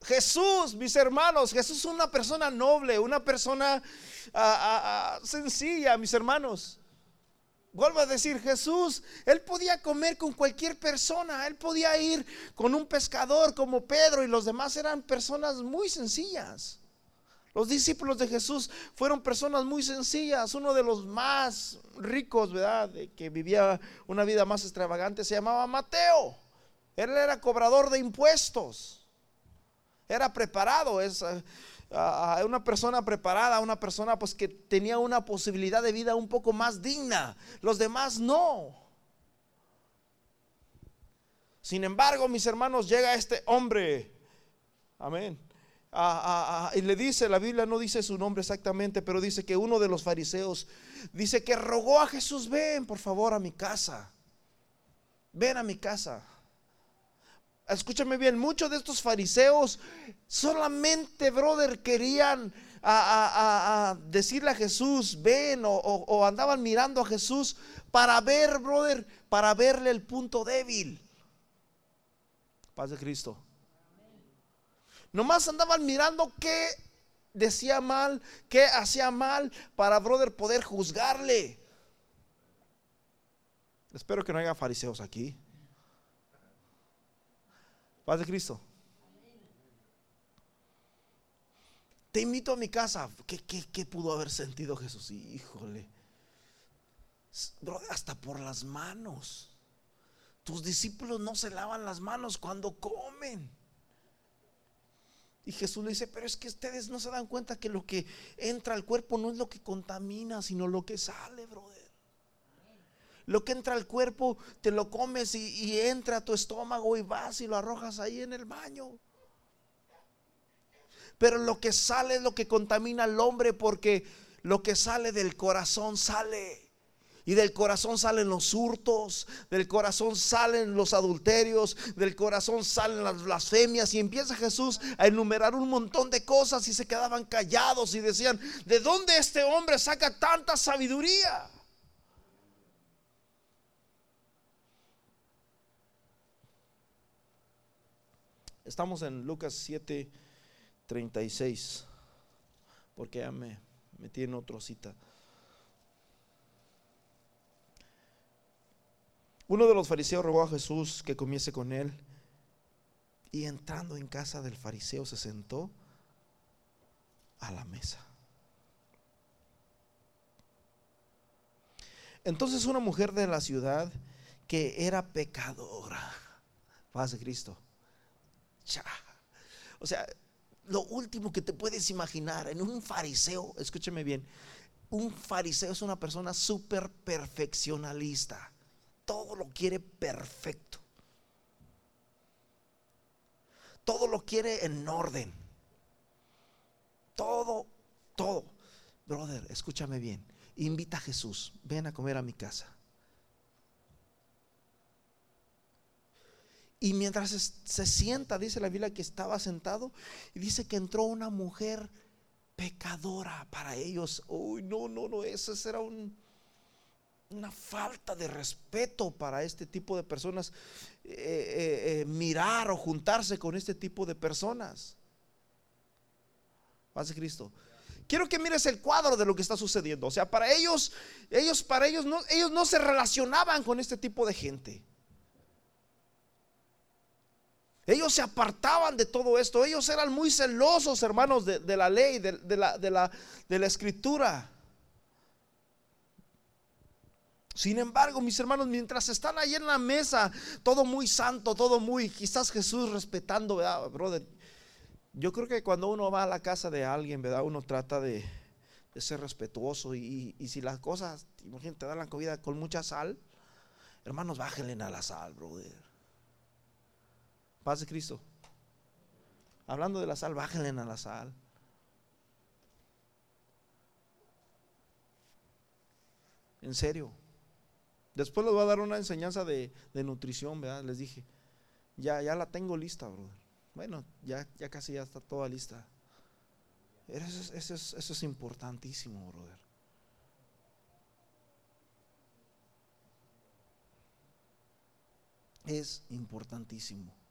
Jesús, mis hermanos, Jesús es una persona noble, una persona ah, ah, ah, sencilla, mis hermanos. Vuelvo a decir, Jesús, él podía comer con cualquier persona, él podía ir con un pescador como Pedro y los demás eran personas muy sencillas. Los discípulos de Jesús fueron personas muy sencillas. Uno de los más ricos, ¿verdad? que vivía una vida más extravagante se llamaba Mateo. Él era cobrador de impuestos. Era preparado. Es eh, una persona preparada, una persona pues que tenía una posibilidad de vida un poco más digna. Los demás no. Sin embargo, mis hermanos, llega este hombre. Amén y le dice, la Biblia no dice su nombre exactamente, pero dice que uno de los fariseos dice que rogó a Jesús, ven por favor a mi casa, ven a mi casa. Escúchame bien, muchos de estos fariseos solamente, brother, querían a, decirle a Jesús, ven, o andaban mirando a Jesús para ver, brother, para verle el punto débil. Paz de Cristo. Nomás andaban mirando qué decía mal, qué hacía mal para, brother, poder juzgarle. Espero que no haya fariseos aquí. Paz de Cristo. Te invito a mi casa. ¿Qué, qué pudo haber sentido Jesús? Híjole. Hasta por las manos. Tus discípulos no se lavan las manos cuando comen. Y Jesús le dice, pero es que ustedes no se dan cuenta que lo que entra al cuerpo no es lo que contamina, sino lo que sale, brother. Lo que entra al cuerpo te lo comes y, entra a tu estómago y vas y lo arrojas ahí en el baño. Pero lo que sale es lo que contamina al hombre porque lo que sale del corazón sale. Y del corazón salen los hurtos, del corazón salen los adulterios, del corazón salen las blasfemias. Y empieza Jesús a enumerar un montón de cosas y se quedaban callados y decían, ¿de dónde este hombre saca tanta sabiduría? Estamos en Lucas 7, 36, porque ya me metí en otra cita. Uno de los fariseos rogó a Jesús que comiese con él y entrando en casa del fariseo se sentó a la mesa. Entonces una mujer de la ciudad que era pecadora, paz de Cristo, o sea, lo último que te puedes imaginar en un fariseo, escúcheme bien, un fariseo es una persona súper perfeccionalista todo lo quiere perfecto. Todo lo quiere en orden. Todo, todo. Brother, escúchame bien. Invita a Jesús. Ven a comer a mi casa. Y mientras se sienta, dice la Biblia que estaba sentado y dice que entró una mujer pecadora para ellos. Uy, no, no, no, ese era un, una falta de respeto para este tipo de personas eh, eh, eh, mirar o juntarse con este tipo de personas. Paz de Cristo. Quiero que mires el cuadro de lo que está sucediendo. O sea, para ellos, ellos, para ellos ellos no se relacionaban con este tipo de gente. Ellos se apartaban de todo esto. Ellos eran muy celosos, hermanos, de, la ley, de, la, de la escritura. Sin embargo, mis hermanos, mientras están ahí en la mesa, todo muy santo, todo muy, quizás Jesús respetando, ¿verdad, brother? Yo creo que cuando uno va a la casa de alguien, ¿verdad? Uno trata de, ser respetuoso y, si las cosas, imagínate, te dan la comida con mucha sal, hermanos, bájenle a la sal, brother. Paz de Cristo. Hablando de la sal, bájenle a la sal. En serio. Después les voy a dar una enseñanza de, nutrición, ¿verdad? Les dije, ya, ya la tengo lista, brother. Bueno, ya, ya casi ya está toda lista. Eso es, eso es importantísimo, brother. Es importantísimo.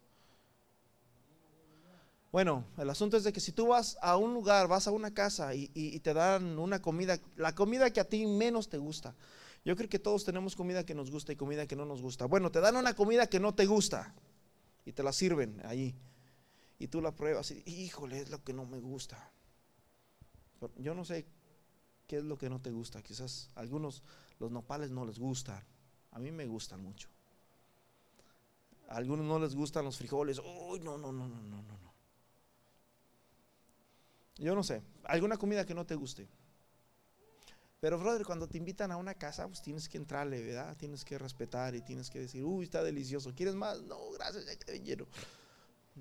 Bueno, el asunto es de que si tú vas a un lugar, vas a una casa y, te dan una comida, la comida que a ti menos te gusta. Yo creo que todos tenemos comida que nos gusta y comida que no nos gusta. Bueno, te dan una comida que no te gusta y te la sirven ahí. Y tú la pruebas y, híjole, es lo que no me gusta. Yo no sé qué es lo que no te gusta. Quizás algunos los nopales no les gustan. A mí me gustan mucho. A algunos no les gustan los frijoles. Uy, no, no, no, no, no. Yo no sé, alguna comida que no te guste. Pero, brother, cuando te invitan a una casa, pues tienes que entrarle, ¿verdad? Tienes que respetar y tienes que decir, uy, está delicioso. ¿Quieres más? No, gracias, ya quedé lleno.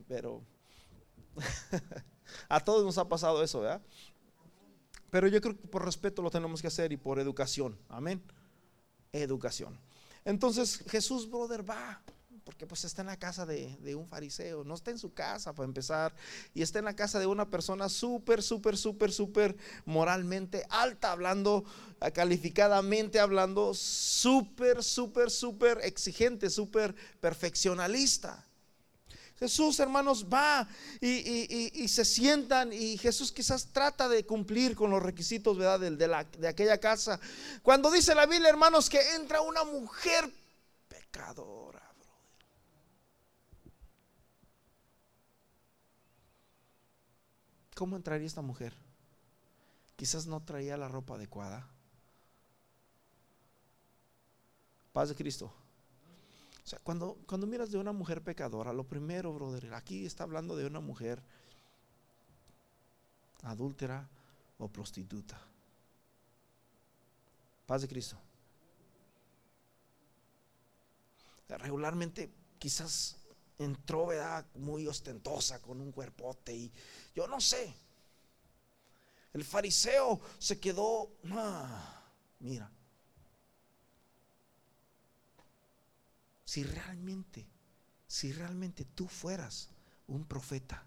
Pero a todos nos ha pasado eso, ¿verdad? Pero yo creo que por respeto lo tenemos que hacer y por educación. Amén. Educación. Entonces Jesús, brother, va porque pues está en la casa de, un fariseo, no está en su casa para empezar, y está en la casa de una persona súper, súper, súper, súper moralmente alta, hablando, ah, calificadamente hablando, súper, súper, súper exigente, súper perfeccionalista. Jesús, hermanos, va y, se sientan y Jesús quizás trata de cumplir con los requisitos ¿verdad? De, la, de aquella casa. Cuando dice la Biblia, hermanos, que entra una mujer pecadora. ¿Cómo entraría esta mujer? Quizás no traía la ropa adecuada. Paz de Cristo. O sea, cuando, cuando miras de una mujer pecadora, lo primero, brother, aquí está hablando de una mujer adúltera o prostituta. Paz de Cristo. Regularmente, quizás entró, ¿verdad? Muy ostentosa, con un cuerpote y yo no sé. El fariseo se quedó, mira, si realmente, si realmente tú fueras un profeta,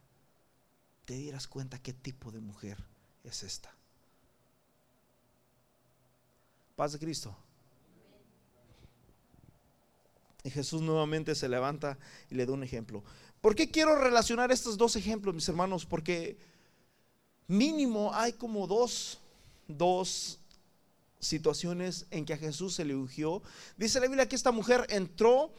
te dieras cuenta qué tipo de mujer es esta. Paz de Cristo. Y Jesús nuevamente se levanta y le da un ejemplo. ¿Por qué quiero relacionar estos dos ejemplos, mis hermanos? Porque mínimo hay como dos, dos situaciones en que a Jesús se le ungió. Dice la Biblia que esta mujer entró,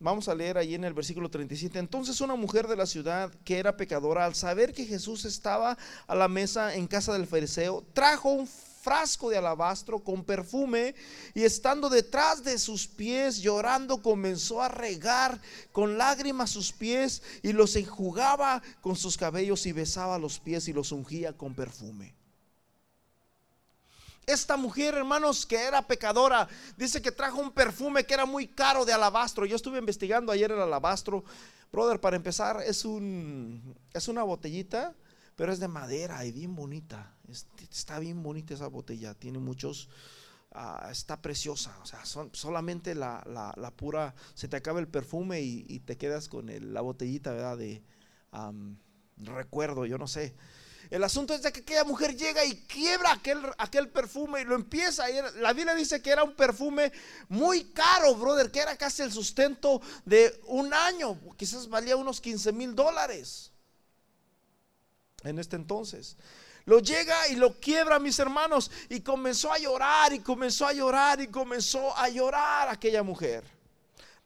vamos a leer ahí en el versículo 37, entonces una mujer de la ciudad que era pecadora, al saber que Jesús estaba a la mesa en casa del fariseo, trajo un frasco de alabastro con perfume y estando detrás de sus pies llorando comenzó a regar con lágrimas sus pies y los enjugaba con sus cabellos y besaba los pies y los ungía con perfume. Esta mujer, hermanos, que era pecadora, dice que trajo un perfume que era muy caro de alabastro. Yo estuve investigando ayer el alabastro. Brother, para empezar, es, un, es una botellita, pero es de madera y bien bonita está bien bonita esa botella, tiene muchos, ah, está preciosa, o sea, solamente la, pura, se te acaba el perfume y, te quedas con la botellita, ¿verdad? De recuerdo, yo no sé. El asunto es que aquella mujer llega y quiebra aquel, aquel perfume y lo empieza. la Biblia dice que era un perfume muy caro, brother, que era casi el sustento de un año. Quizás valía unos 15 mil dólares en este entonces. Lo llega y lo quiebra, mis hermanos. Y comenzó a llorar y comenzó a llorar y comenzó a llorar aquella mujer.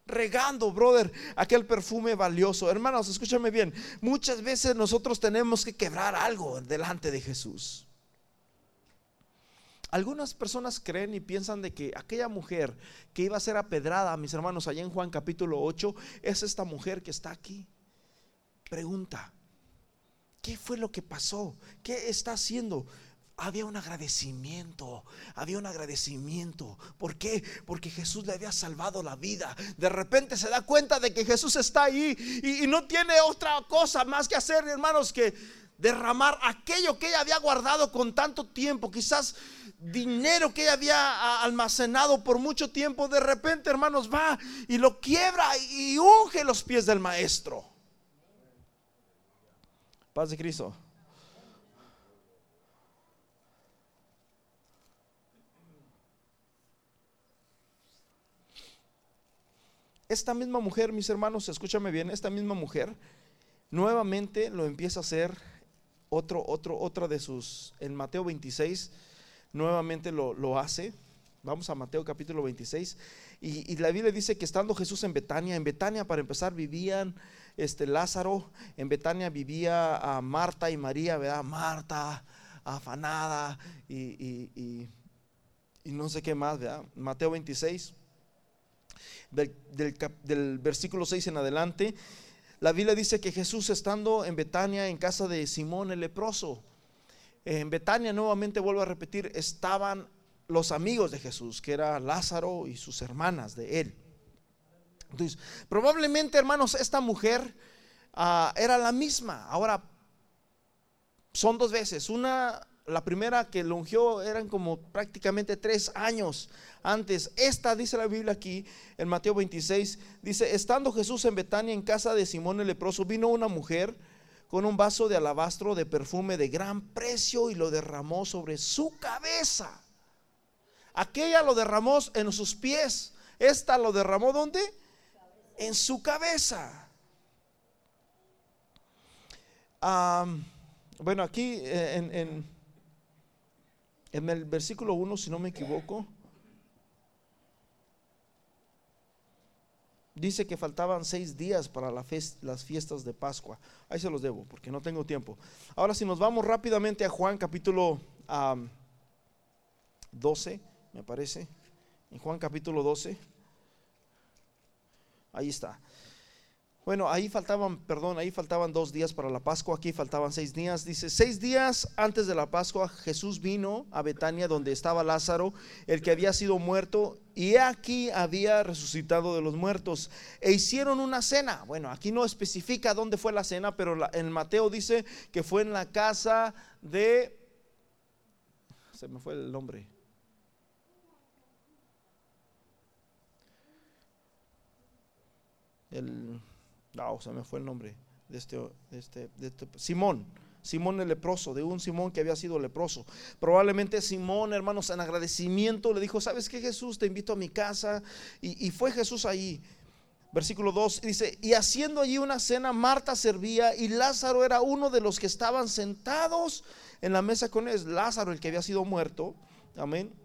Regando, brother, aquel perfume valioso. Hermanos, escúchame bien. Muchas veces nosotros tenemos que quebrar algo delante de Jesús. Algunas personas creen y piensan de que aquella mujer que iba a ser apedrada, mis hermanos, allá en Juan capítulo 8, es esta mujer que está aquí. Pregunta, ¿Qué fue lo que pasó? ¿Qué está haciendo? Había un agradecimiento, había un agradecimiento. ¿Por qué? Porque Jesús le había salvado la vida. De repente se da cuenta de que Jesús está ahí y, no tiene otra cosa más que hacer, hermanos, que derramar aquello que ella había guardado con tanto tiempo, quizás dinero que ella había almacenado por mucho tiempo. De repente, hermanos, va y lo quiebra y unge los pies del maestro. Paz de Cristo. Esta misma mujer, mis hermanos, escúchame bien, esta misma mujer nuevamente lo empieza a hacer otro, otro, otra de sus, en Mateo 26, nuevamente lo, lo hace. Vamos a Mateo capítulo 26. Y, y, la Biblia dice que estando Jesús en Betania, en Betania para empezar vivían este Lázaro, en Betania vivía a Marta y María, ¿verdad? Marta, afanada y, y, no sé qué más, ¿verdad? Mateo 26, del, del, del versículo 6 en adelante. La Biblia dice que Jesús estando en Betania, en casa de Simón el leproso, en Betania nuevamente vuelvo a repetir, estaban los amigos de Jesús, que era Lázaro y sus hermanas de él. Entonces, probablemente, hermanos, esta mujer uh, era la misma. Ahora, son dos veces. Una la primera que lo ungió eran como prácticamente tres años antes. Esta, dice la Biblia aquí, en Mateo 26, dice, estando Jesús en Betania, en casa de Simón el leproso, vino una mujer con un vaso de alabastro de perfume de gran precio y lo derramó sobre su cabeza. Aquella lo derramó en sus pies. Esta lo derramó ¿dónde? En su cabeza. bueno, aquí eh, en en el versículo 1, si no me equivoco, dice que faltaban seis días para las fiestas de Pascua. Ahí se los debo, porque no tengo tiempo. Ahora, si nos vamos rápidamente a Juan capítulo 12, me parece. En Juan capítulo 12. Ahí está. Bueno, ahí faltaban, perdón, ahí faltaban dos días para la Pascua, aquí faltaban seis días. Dice, seis días antes de la Pascua Jesús vino a Betania donde estaba Lázaro, el que había sido muerto, y aquí había resucitado de los muertos. E hicieron una cena. Bueno, aquí no especifica dónde fue la cena, pero en Mateo dice que fue en la casa de... Se me fue el nombre. El no, se me fue el nombre de este, este, este, Simón. Simón el leproso, de un Simón que había sido leproso. Probablemente Simón, hermanos, en agradecimiento le dijo, ¿sabes qué Jesús? Te invito a mi casa. Y, y fue Jesús ahí. Versículo 2 dice, y haciendo allí una cena, Marta servía y Lázaro era uno de los que estaban sentados en la mesa con él. Lázaro, el que había sido muerto. Amén.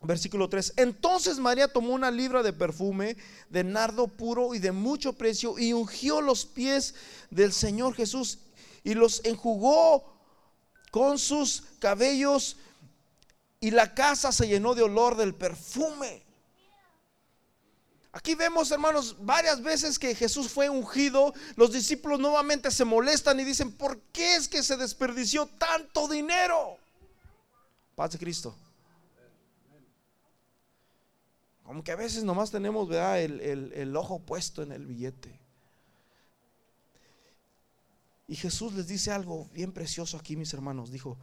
Versículo 3. Entonces María tomó una libra de perfume de nardo puro y de mucho precio y ungió los pies del Señor Jesús y los enjugó con sus cabellos y la casa se llenó de olor del perfume. Aquí vemos, hermanos, varias veces que Jesús fue ungido. Los discípulos nuevamente se molestan y dicen, ¿por qué es que se desperdició tanto dinero? Paz de Cristo. Como que a veces nomás tenemos El, el ojo puesto en el billete. Y Jesús les dice algo bien precioso aquí, mis hermanos. Dijo,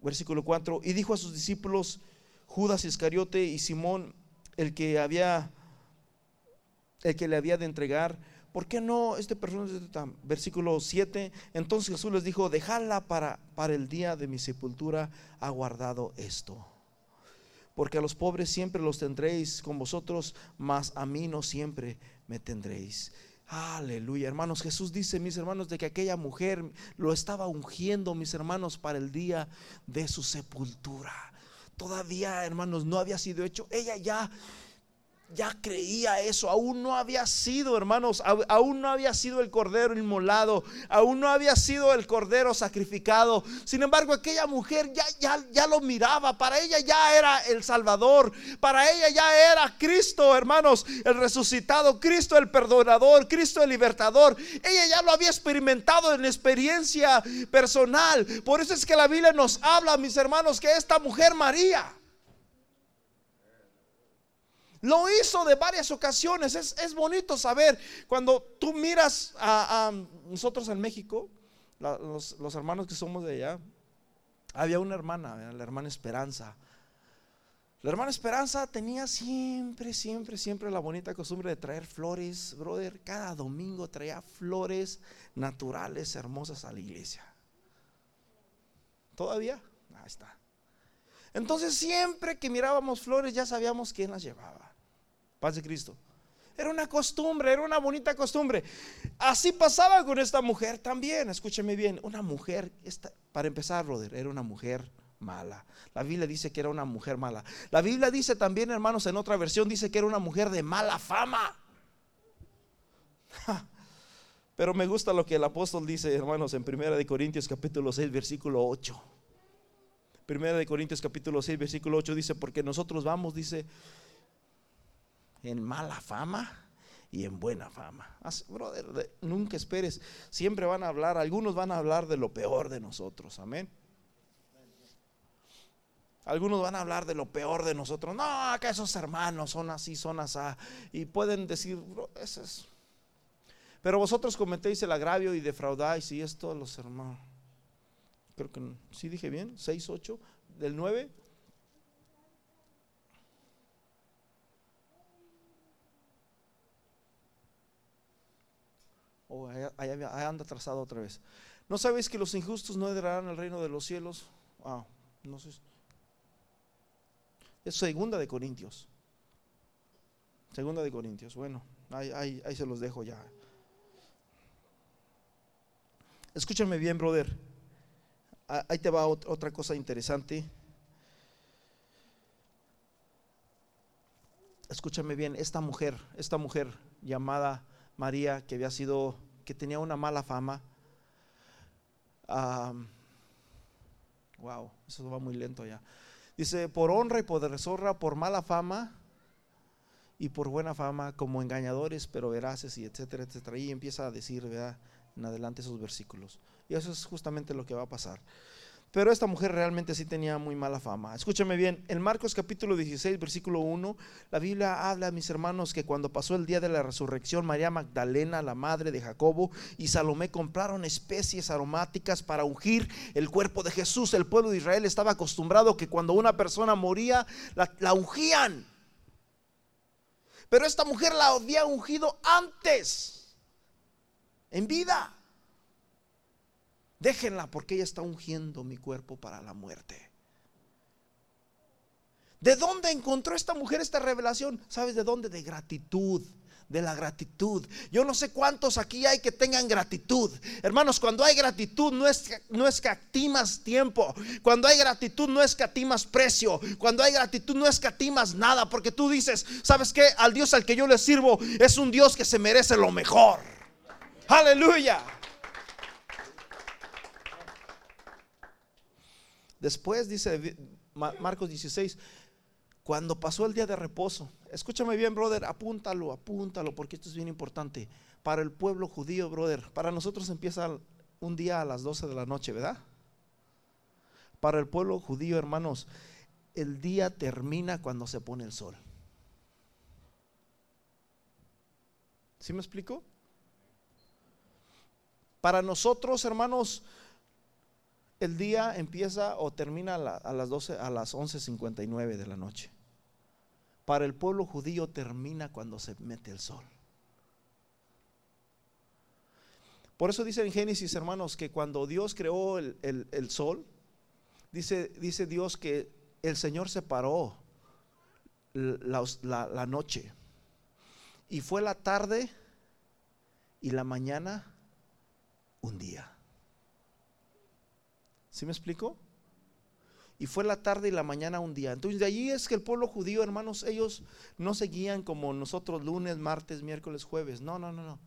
versículo 4, y dijo a sus discípulos, Judas Iscariote y Simón, el que había, el que le había de entregar, ¿por qué no este persona? Versículo 7, entonces Jesús les dijo, dejadla para, para el día de mi sepultura, ha guardado esto porque a los pobres siempre los tendréis con vosotros, mas a mí no siempre me tendréis. Aleluya, hermanos. Jesús dice, mis hermanos, de que aquella mujer lo estaba ungiendo, mis hermanos, para el día de su sepultura. Todavía, hermanos, no había sido hecho. Ella ya ya creía eso, aún no había sido, hermanos, aún no había sido el cordero inmolado, aún no había sido el cordero sacrificado. Sin embargo, aquella mujer ya, ya, ya lo miraba, para ella ya era el Salvador, para ella ya era Cristo, hermanos, el resucitado, Cristo el perdonador, Cristo el libertador. Ella ya lo había experimentado en experiencia personal. Por eso es que la Biblia nos habla, mis hermanos, que esta mujer María, lo hizo de varias ocasiones. Es, bonito saber cuando tú miras a, nosotros en México, los, hermanos que somos de allá, había una hermana, la hermana Esperanza. La hermana Esperanza tenía siempre, siempre, siempre la bonita costumbre de traer flores, brother. Cada domingo traía flores naturales, hermosas a la iglesia. ¿Todavía? Ahí está. Entonces siempre que mirábamos flores ya sabíamos quién las llevaba. Paz de Cristo. Era una costumbre, era una bonita costumbre. Así pasaba con esta mujer también. Escúcheme bien, una mujer, para empezar, brother, era una mujer mala. La Biblia dice que era una mujer mala. La Biblia dice también, hermanos, en otra versión dice que era una mujer de mala fama. Pero me gusta lo que el apóstol dice, hermanos, en 1 de Corintios capítulo 6, versículo 8. Primera de Corintios capítulo 6, versículo 8 dice, porque nosotros vamos, dice, en mala fama y en buena fama. Brother, nunca esperes, siempre van a hablar, algunos van a hablar de lo peor de nosotros, amén. Algunos van a hablar de lo peor de nosotros. No, que esos hermanos son así, son así. Y pueden decir, bro, eso es. Pero vosotros cometéis el agravio y defraudáis y esto a los hermanos creo que sí dije bien, 6, 8, del 9. Oh, ahí, anda trazado otra vez. ¿No sabéis que los injustos no heredarán el reino de los cielos? Ah, no sé. Es segunda de Corintios. Segunda de Corintios. Bueno, ahí, ahí se los dejo ya. Escúchame bien, brother. Ah, ahí te va otra cosa interesante. Escúchame bien, esta mujer, esta mujer llamada María, que había sido, que tenía una mala fama. wow, eso va muy lento ya. Dice, por honra y por deshonra, por mala fama y por buena fama, como engañadores, pero veraces y etcétera, etcétera. Y empieza a decir, ¿verdad? En adelante esos versículos. Y eso es justamente lo que va a pasar. Pero esta mujer realmente sí tenía muy mala fama. Escúchame bien, en Marcos capítulo 16, versículo 1, la Biblia habla, mis hermanos, que cuando pasó el día de la resurrección, María Magdalena, la madre de Jacobo, y Salomé compraron especies aromáticas para ungir el cuerpo de Jesús. El pueblo de Israel estaba acostumbrado que cuando una persona moría, la, la ungían. Pero esta mujer la había ungido antes, en vida. Déjenla porque ella está ungiendo mi cuerpo para la muerte. ¿De dónde encontró esta mujer esta revelación? ¿Sabes de dónde? De gratitud de la gratitud. Yo no sé cuántos aquí hay que tengan gratitud. Hermanos, cuando hay gratitud no es, no escatimas tiempo. Cuando hay gratitud no escatimas precio. Cuando hay gratitud no escatimas nada. Porque tú dices, ¿sabes qué? Al Dios al que yo le sirvo es un Dios que se merece lo mejor. Aleluya. Después dice Marcos 16, cuando pasó el día de reposo, escúchame bien, brother, apúntalo, apúntalo, porque esto es bien importante. Para el pueblo judío, brother, para nosotros empieza un día a las 12 de la noche, ¿verdad? Para el pueblo judío, hermanos, el día termina cuando se pone el sol. ¿Sí me explico? Para nosotros, hermanos, el día empieza o termina a, las 12, a las 11.59 de la noche. Para el pueblo judío termina cuando se mete el sol. Por eso dice en Génesis, hermanos, que cuando Dios creó el, sol, dice, dice, Dios que el Señor separó la, la noche. Y fue la tarde y la mañana un día. ¿Sí me explico? Y fue la tarde y la mañana un día. Entonces de allí es que el pueblo judío, hermanos, ellos no seguían como nosotros lunes, martes, miércoles, jueves. No, no, no, no.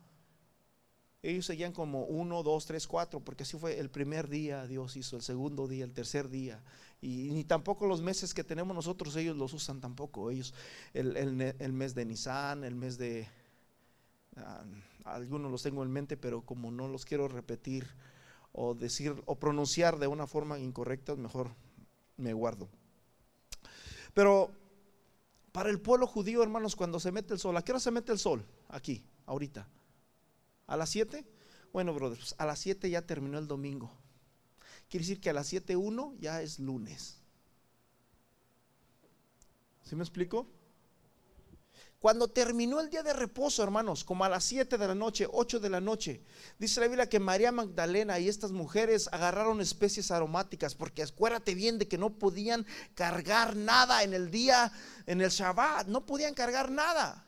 Ellos seguían como uno, dos, tres, cuatro, porque así fue el primer día Dios hizo, el segundo día, el tercer día. Y, ni tampoco los meses que tenemos nosotros, ellos los usan tampoco. Ellos, el, mes de Nisan, el mes de... Ah, algunos los tengo en mente, pero como no los quiero repetir, o decir o pronunciar de una forma incorrecta, mejor me guardo. Pero para el pueblo judío, hermanos, cuando se mete el sol, ¿a qué hora se mete el sol? Aquí, ahorita. ¿A las 7? Bueno, brothers, pues, a las 7 ya terminó el domingo. Quiere decir que a las 7.1 ya es lunes. ¿Sí me explico? Cuando terminó el día de reposo, hermanos, como a las 7 de la noche, 8 de la noche, dice la Biblia que María Magdalena y estas mujeres agarraron especies aromáticas, porque acuérdate bien de que no podían cargar nada en el día, en el Shabbat, no podían cargar nada.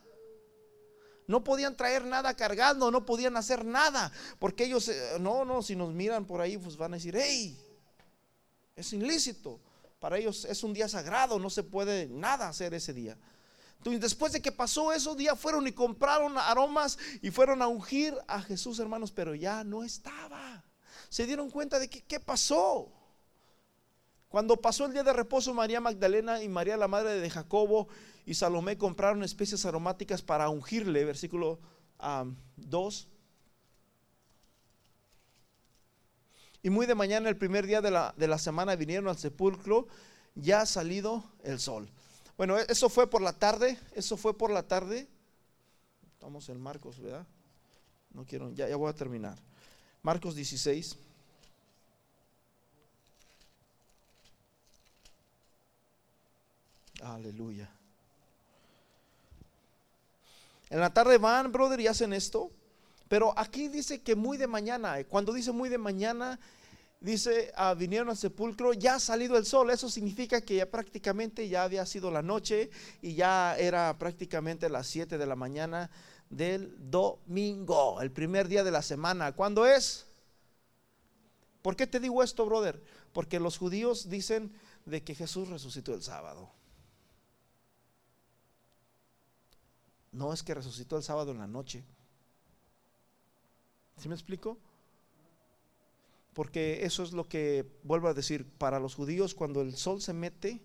No podían traer nada cargando, no podían hacer nada, porque ellos, eh, no, no, si nos miran por ahí, pues van a decir, hey, es ilícito. Para ellos es un día sagrado, no se puede nada hacer ese día. Entonces, después de que pasó esos días, fueron y compraron aromas y fueron a ungir a Jesús, hermanos, pero ya no estaba. Se dieron cuenta de que qué pasó. Cuando pasó el día de reposo, María Magdalena y María la madre de Jacobo y Salomé compraron especies aromáticas para ungirle, versículo 2. y muy de mañana, el primer día de la, de la semana, vinieron al sepulcro, ya ha salido el sol. Bueno, e, eso fue por la tarde, eso fue por la tarde. Estamos en Marcos, ¿verdad? No quiero, ya, ya voy a terminar. Marcos 16. Aleluya. En la tarde van, brother, y hacen esto. Pero aquí dice que muy de mañana. Cuando dice muy de mañana, dice, ah, vinieron al sepulcro, ya ha salido el sol. Eso significa que ya prácticamente ya había sido la noche y ya era prácticamente las 7 de la mañana del domingo, el primer día de la semana. ¿Cuándo es? ¿Por qué te digo esto, brother? Porque los judíos dicen de que Jesús resucitó el sábado. No es que resucitó el sábado en la noche. ¿Sí me explico? Porque eso es lo que, vuelvo a decir, para los judíos cuando el sol se mete,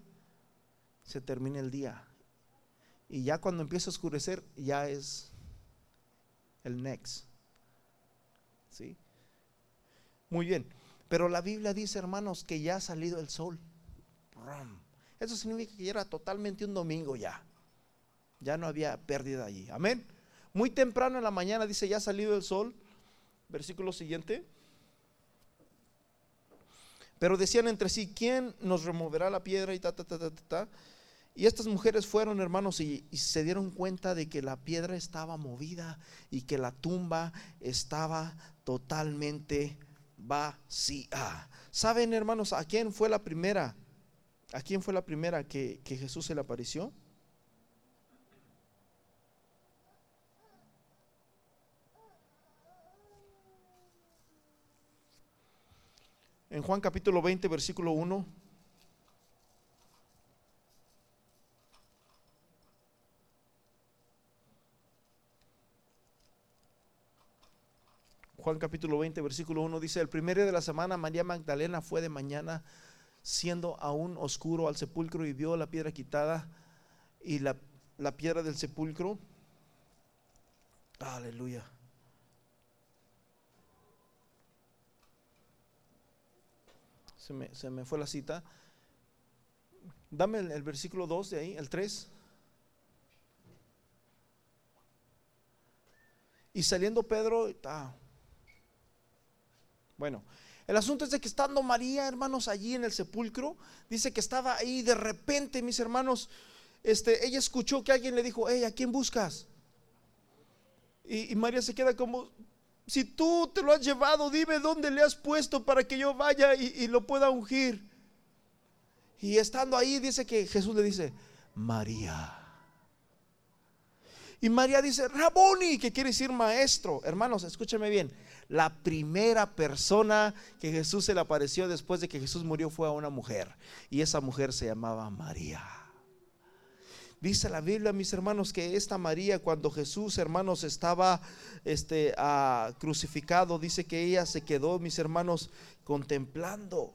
se termina el día. Y ya cuando empieza a oscurecer, ya es el next. ¿Sí? Muy bien. Pero la Biblia dice, hermanos, que ya ha salido el sol. Eso significa que ya era totalmente un domingo ya. Ya no había pérdida allí. Amén. Muy temprano en la mañana dice, ya ha salido el sol. Versículo siguiente. Pero decían entre sí, ¿quién nos removerá la piedra? Y ta, ta, ta, ta, ta. Y estas mujeres fueron, hermanos, y, y, se dieron cuenta de que la piedra estaba movida y que la tumba estaba totalmente vacía. ¿Saben, hermanos, a quién fue la primera? ¿A quién fue la primera que, que Jesús se le apareció? En Juan capítulo 20, versículo 1. Juan capítulo 20, versículo 1 dice, el primer día de la semana María Magdalena fue de mañana, siendo aún oscuro al sepulcro y vio la piedra quitada y la, la piedra del sepulcro. Aleluya. Se me, fue la cita. Dame el, versículo 2 de ahí, el 3. Y saliendo Pedro, ah. bueno, el asunto es de que estando María, hermanos, allí en el sepulcro, dice que estaba ahí de repente, mis hermanos, este, ella escuchó que alguien le dijo, hey, ¿a quién buscas? Y, y María se queda como, si tú te lo has llevado, dime dónde le has puesto para que yo vaya y, lo pueda ungir. Y estando ahí dice que Jesús le dice, María. Y María dice, Raboni, que quiere decir maestro. Hermanos, escúcheme bien. La primera persona que Jesús se le apareció después de que Jesús murió fue a una mujer. Y esa mujer se llamaba María. Dice la Biblia, mis hermanos, que esta María, cuando Jesús, hermanos, estaba este, ah, crucificado, dice que ella se quedó, mis hermanos, contemplando,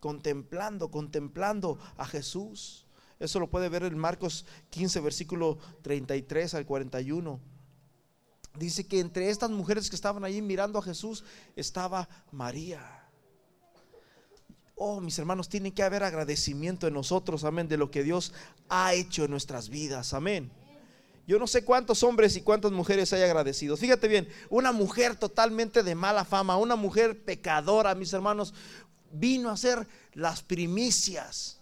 contemplando, contemplando a Jesús. Eso lo puede ver en Marcos 15, versículo 33 al 41. Dice que entre estas mujeres que estaban allí mirando a Jesús estaba María. Oh, mis hermanos, tiene que haber agradecimiento en nosotros, amén, de lo que Dios ha hecho en nuestras vidas, amén. Yo no sé cuántos hombres y cuántas mujeres hay agradecidos. Fíjate bien, una mujer totalmente de mala fama, una mujer pecadora, mis hermanos, vino a ser las primicias.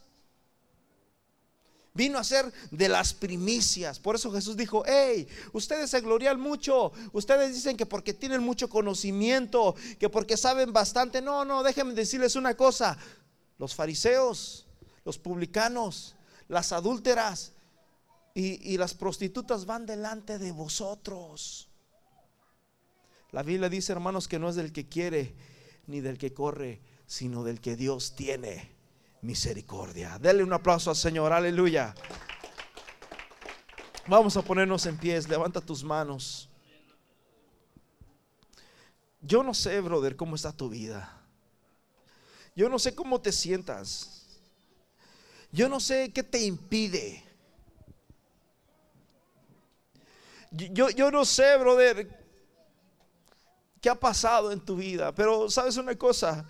Vino a ser de las primicias. Por eso Jesús dijo, hey, ustedes se glorian mucho. Ustedes dicen que porque tienen mucho conocimiento, que porque saben bastante. No, no, déjenme decirles una cosa. Los fariseos, los publicanos, las adúlteras, y, y las prostitutas van delante de vosotros. La Biblia dice, hermanos, que no es del que quiere ni del que corre, sino del que Dios tiene misericordia. Dele un aplauso al Señor, aleluya. Vamos a ponernos en pies, levanta tus manos. Yo no sé, brother, cómo está tu vida. Yo no sé cómo te sientas. Yo no sé qué te impide. Yo, yo no sé, brother, qué ha pasado en tu vida. Pero sabes una cosa,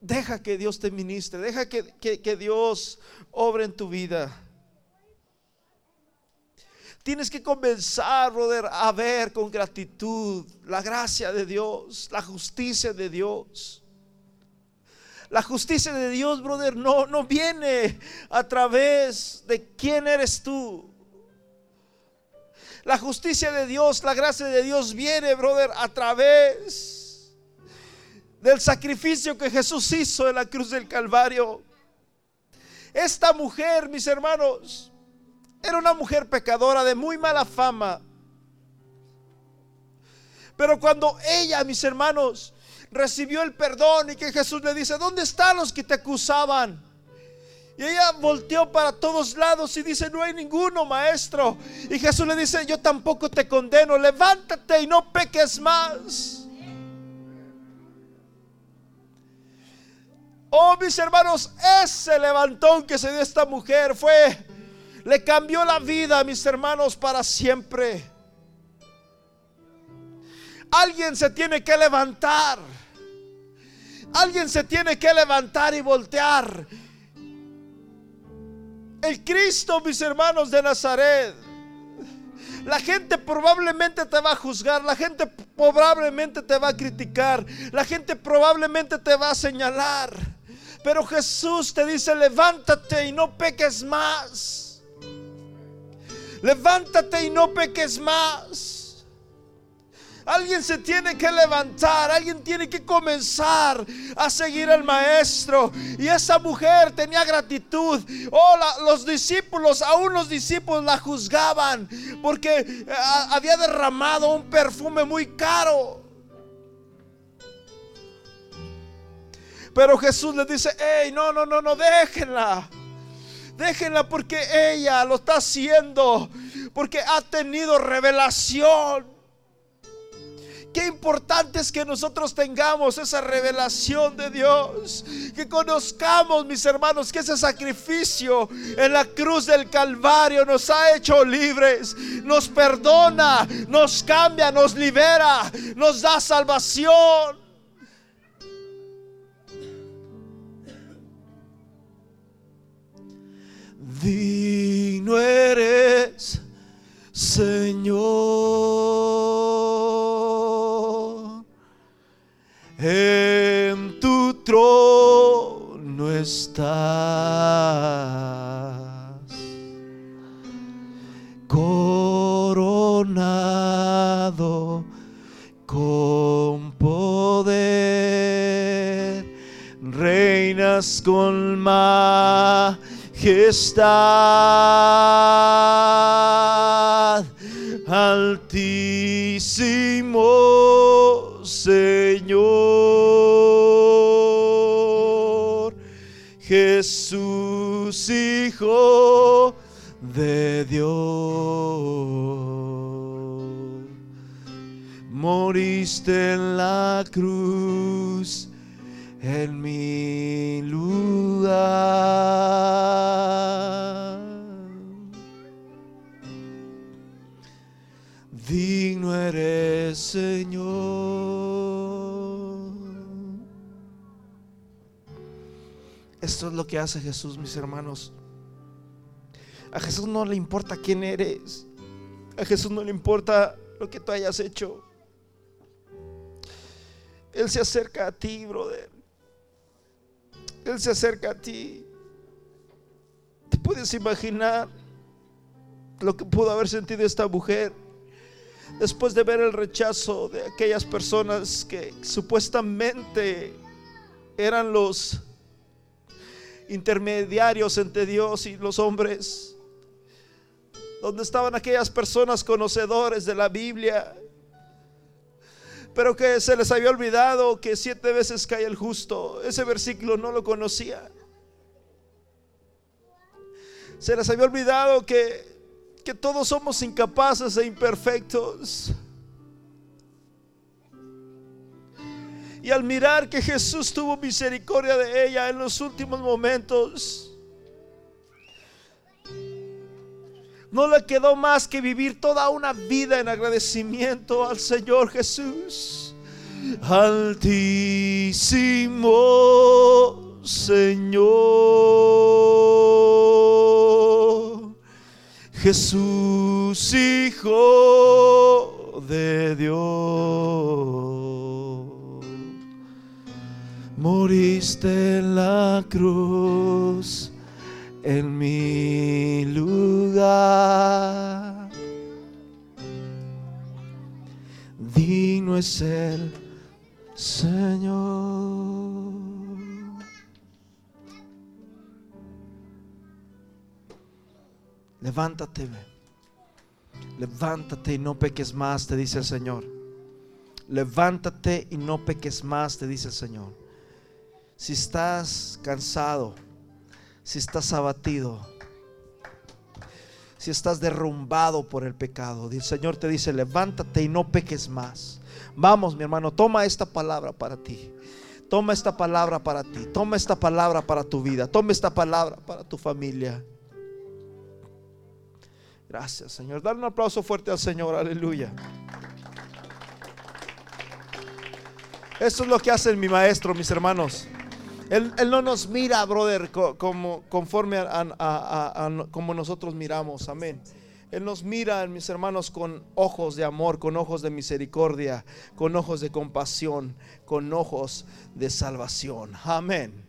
deja que Dios te ministre, deja que, que Dios obre en tu vida. Tienes que comenzar, brother, a ver con gratitud la gracia de Dios, la justicia de Dios. La justicia de Dios, brother, no, no viene a través de quién eres tú. La justicia de Dios, la gracia de Dios viene, brother, a través del sacrificio que Jesús hizo en la cruz del Calvario. Esta mujer, mis hermanos, era una mujer pecadora de muy mala fama. Pero cuando ella, mis hermanos, recibió el perdón y que Jesús le dice, ¿dónde están los que te acusaban? Y ella volteó para todos lados y dice, no hay ninguno, maestro. Y Jesús le dice, yo tampoco te condeno, levántate y no peques más. Oh, mis hermanos, ese levantón que se dio esta mujer fue le cambió la vida, mis hermanos, para siempre. Alguien se tiene que levantar. Alguien se tiene que levantar y voltear. El Cristo, mis hermanos de Nazaret. La gente probablemente te va a juzgar, la gente probablemente te va a criticar, la gente probablemente te va a señalar. Pero Jesús te dice, levántate y no peques más. Levántate y no peques más. Alguien se tiene que levantar, alguien tiene que comenzar a seguir al maestro. Y esa mujer tenía gratitud. Oh, los discípulos, aún los discípulos la juzgaban porque eh, había derramado un perfume muy caro. Pero Jesús le dice, hey, no, no, no, no, déjenla. Déjenla porque ella lo está haciendo. Porque ha tenido revelación. Qué importante es que nosotros tengamos esa revelación de Dios. Que conozcamos, mis hermanos, que ese sacrificio en la cruz del Calvario nos ha hecho libres. Nos perdona, nos cambia, nos libera, nos da salvación. stop. Esto es lo que hace Jesús, mis hermanos. A Jesús no le importa quién eres. A Jesús no le importa lo que tú hayas hecho. Él se acerca a ti, brother. Él se acerca a ti. ¿Te puedes imaginar lo que pudo haber sentido esta mujer después de ver el rechazo de aquellas personas que supuestamente eran los intermediarios entre Dios y los hombres? donde estaban aquellas personas conocedores de la Biblia, pero que se les había olvidado que siete veces cae el justo. Ese versículo no lo conocía. Se les había olvidado que, que todos somos incapaces e imperfectos. Y al mirar que Jesús tuvo misericordia de ella en los últimos momentos, no le quedó más que vivir toda una vida en agradecimiento al Señor Jesús. Altísimo Señor, Jesús Hijo de Dios, moriste en la cruz en mi lugar. Digno es el Señor. Levántate, levántate y no peques más, te dice el Señor. Levántate y no peques más, te dice el Señor. Si estás cansado, si estás abatido, si estás derrumbado por el pecado. El Señor te dice, levántate y no peques más. Vamos, mi hermano, toma esta palabra para ti. Toma esta palabra para ti. Toma esta palabra para tu vida. Toma esta palabra para tu familia. Gracias, Señor. Dale un aplauso fuerte al Señor. Aleluya. Eso es lo que hace mi maestro, mis hermanos. Él, no nos mira, brother, como, conforme a, como nosotros miramos. Amén. Él nos mira, mis hermanos, con ojos de amor, con ojos de misericordia, con ojos de compasión, con ojos de salvación. Amén.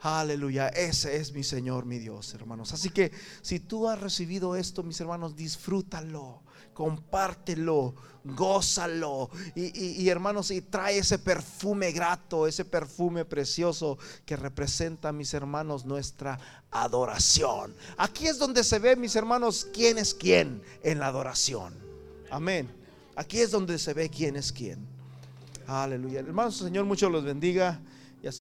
Aleluya, ese es mi Señor, mi Dios, hermanos. Así que si tú has recibido esto, mis hermanos, disfrútalo compártelo, gózalo. Y, hermanos, y trae ese perfume grato, ese perfume precioso que representa, mis hermanos, nuestra adoración. Aquí es donde se ve, mis hermanos, quién es quién en la adoración. Amén. Aquí es donde se ve quién es quién. Aleluya. Hermanos, Señor, mucho los bendiga.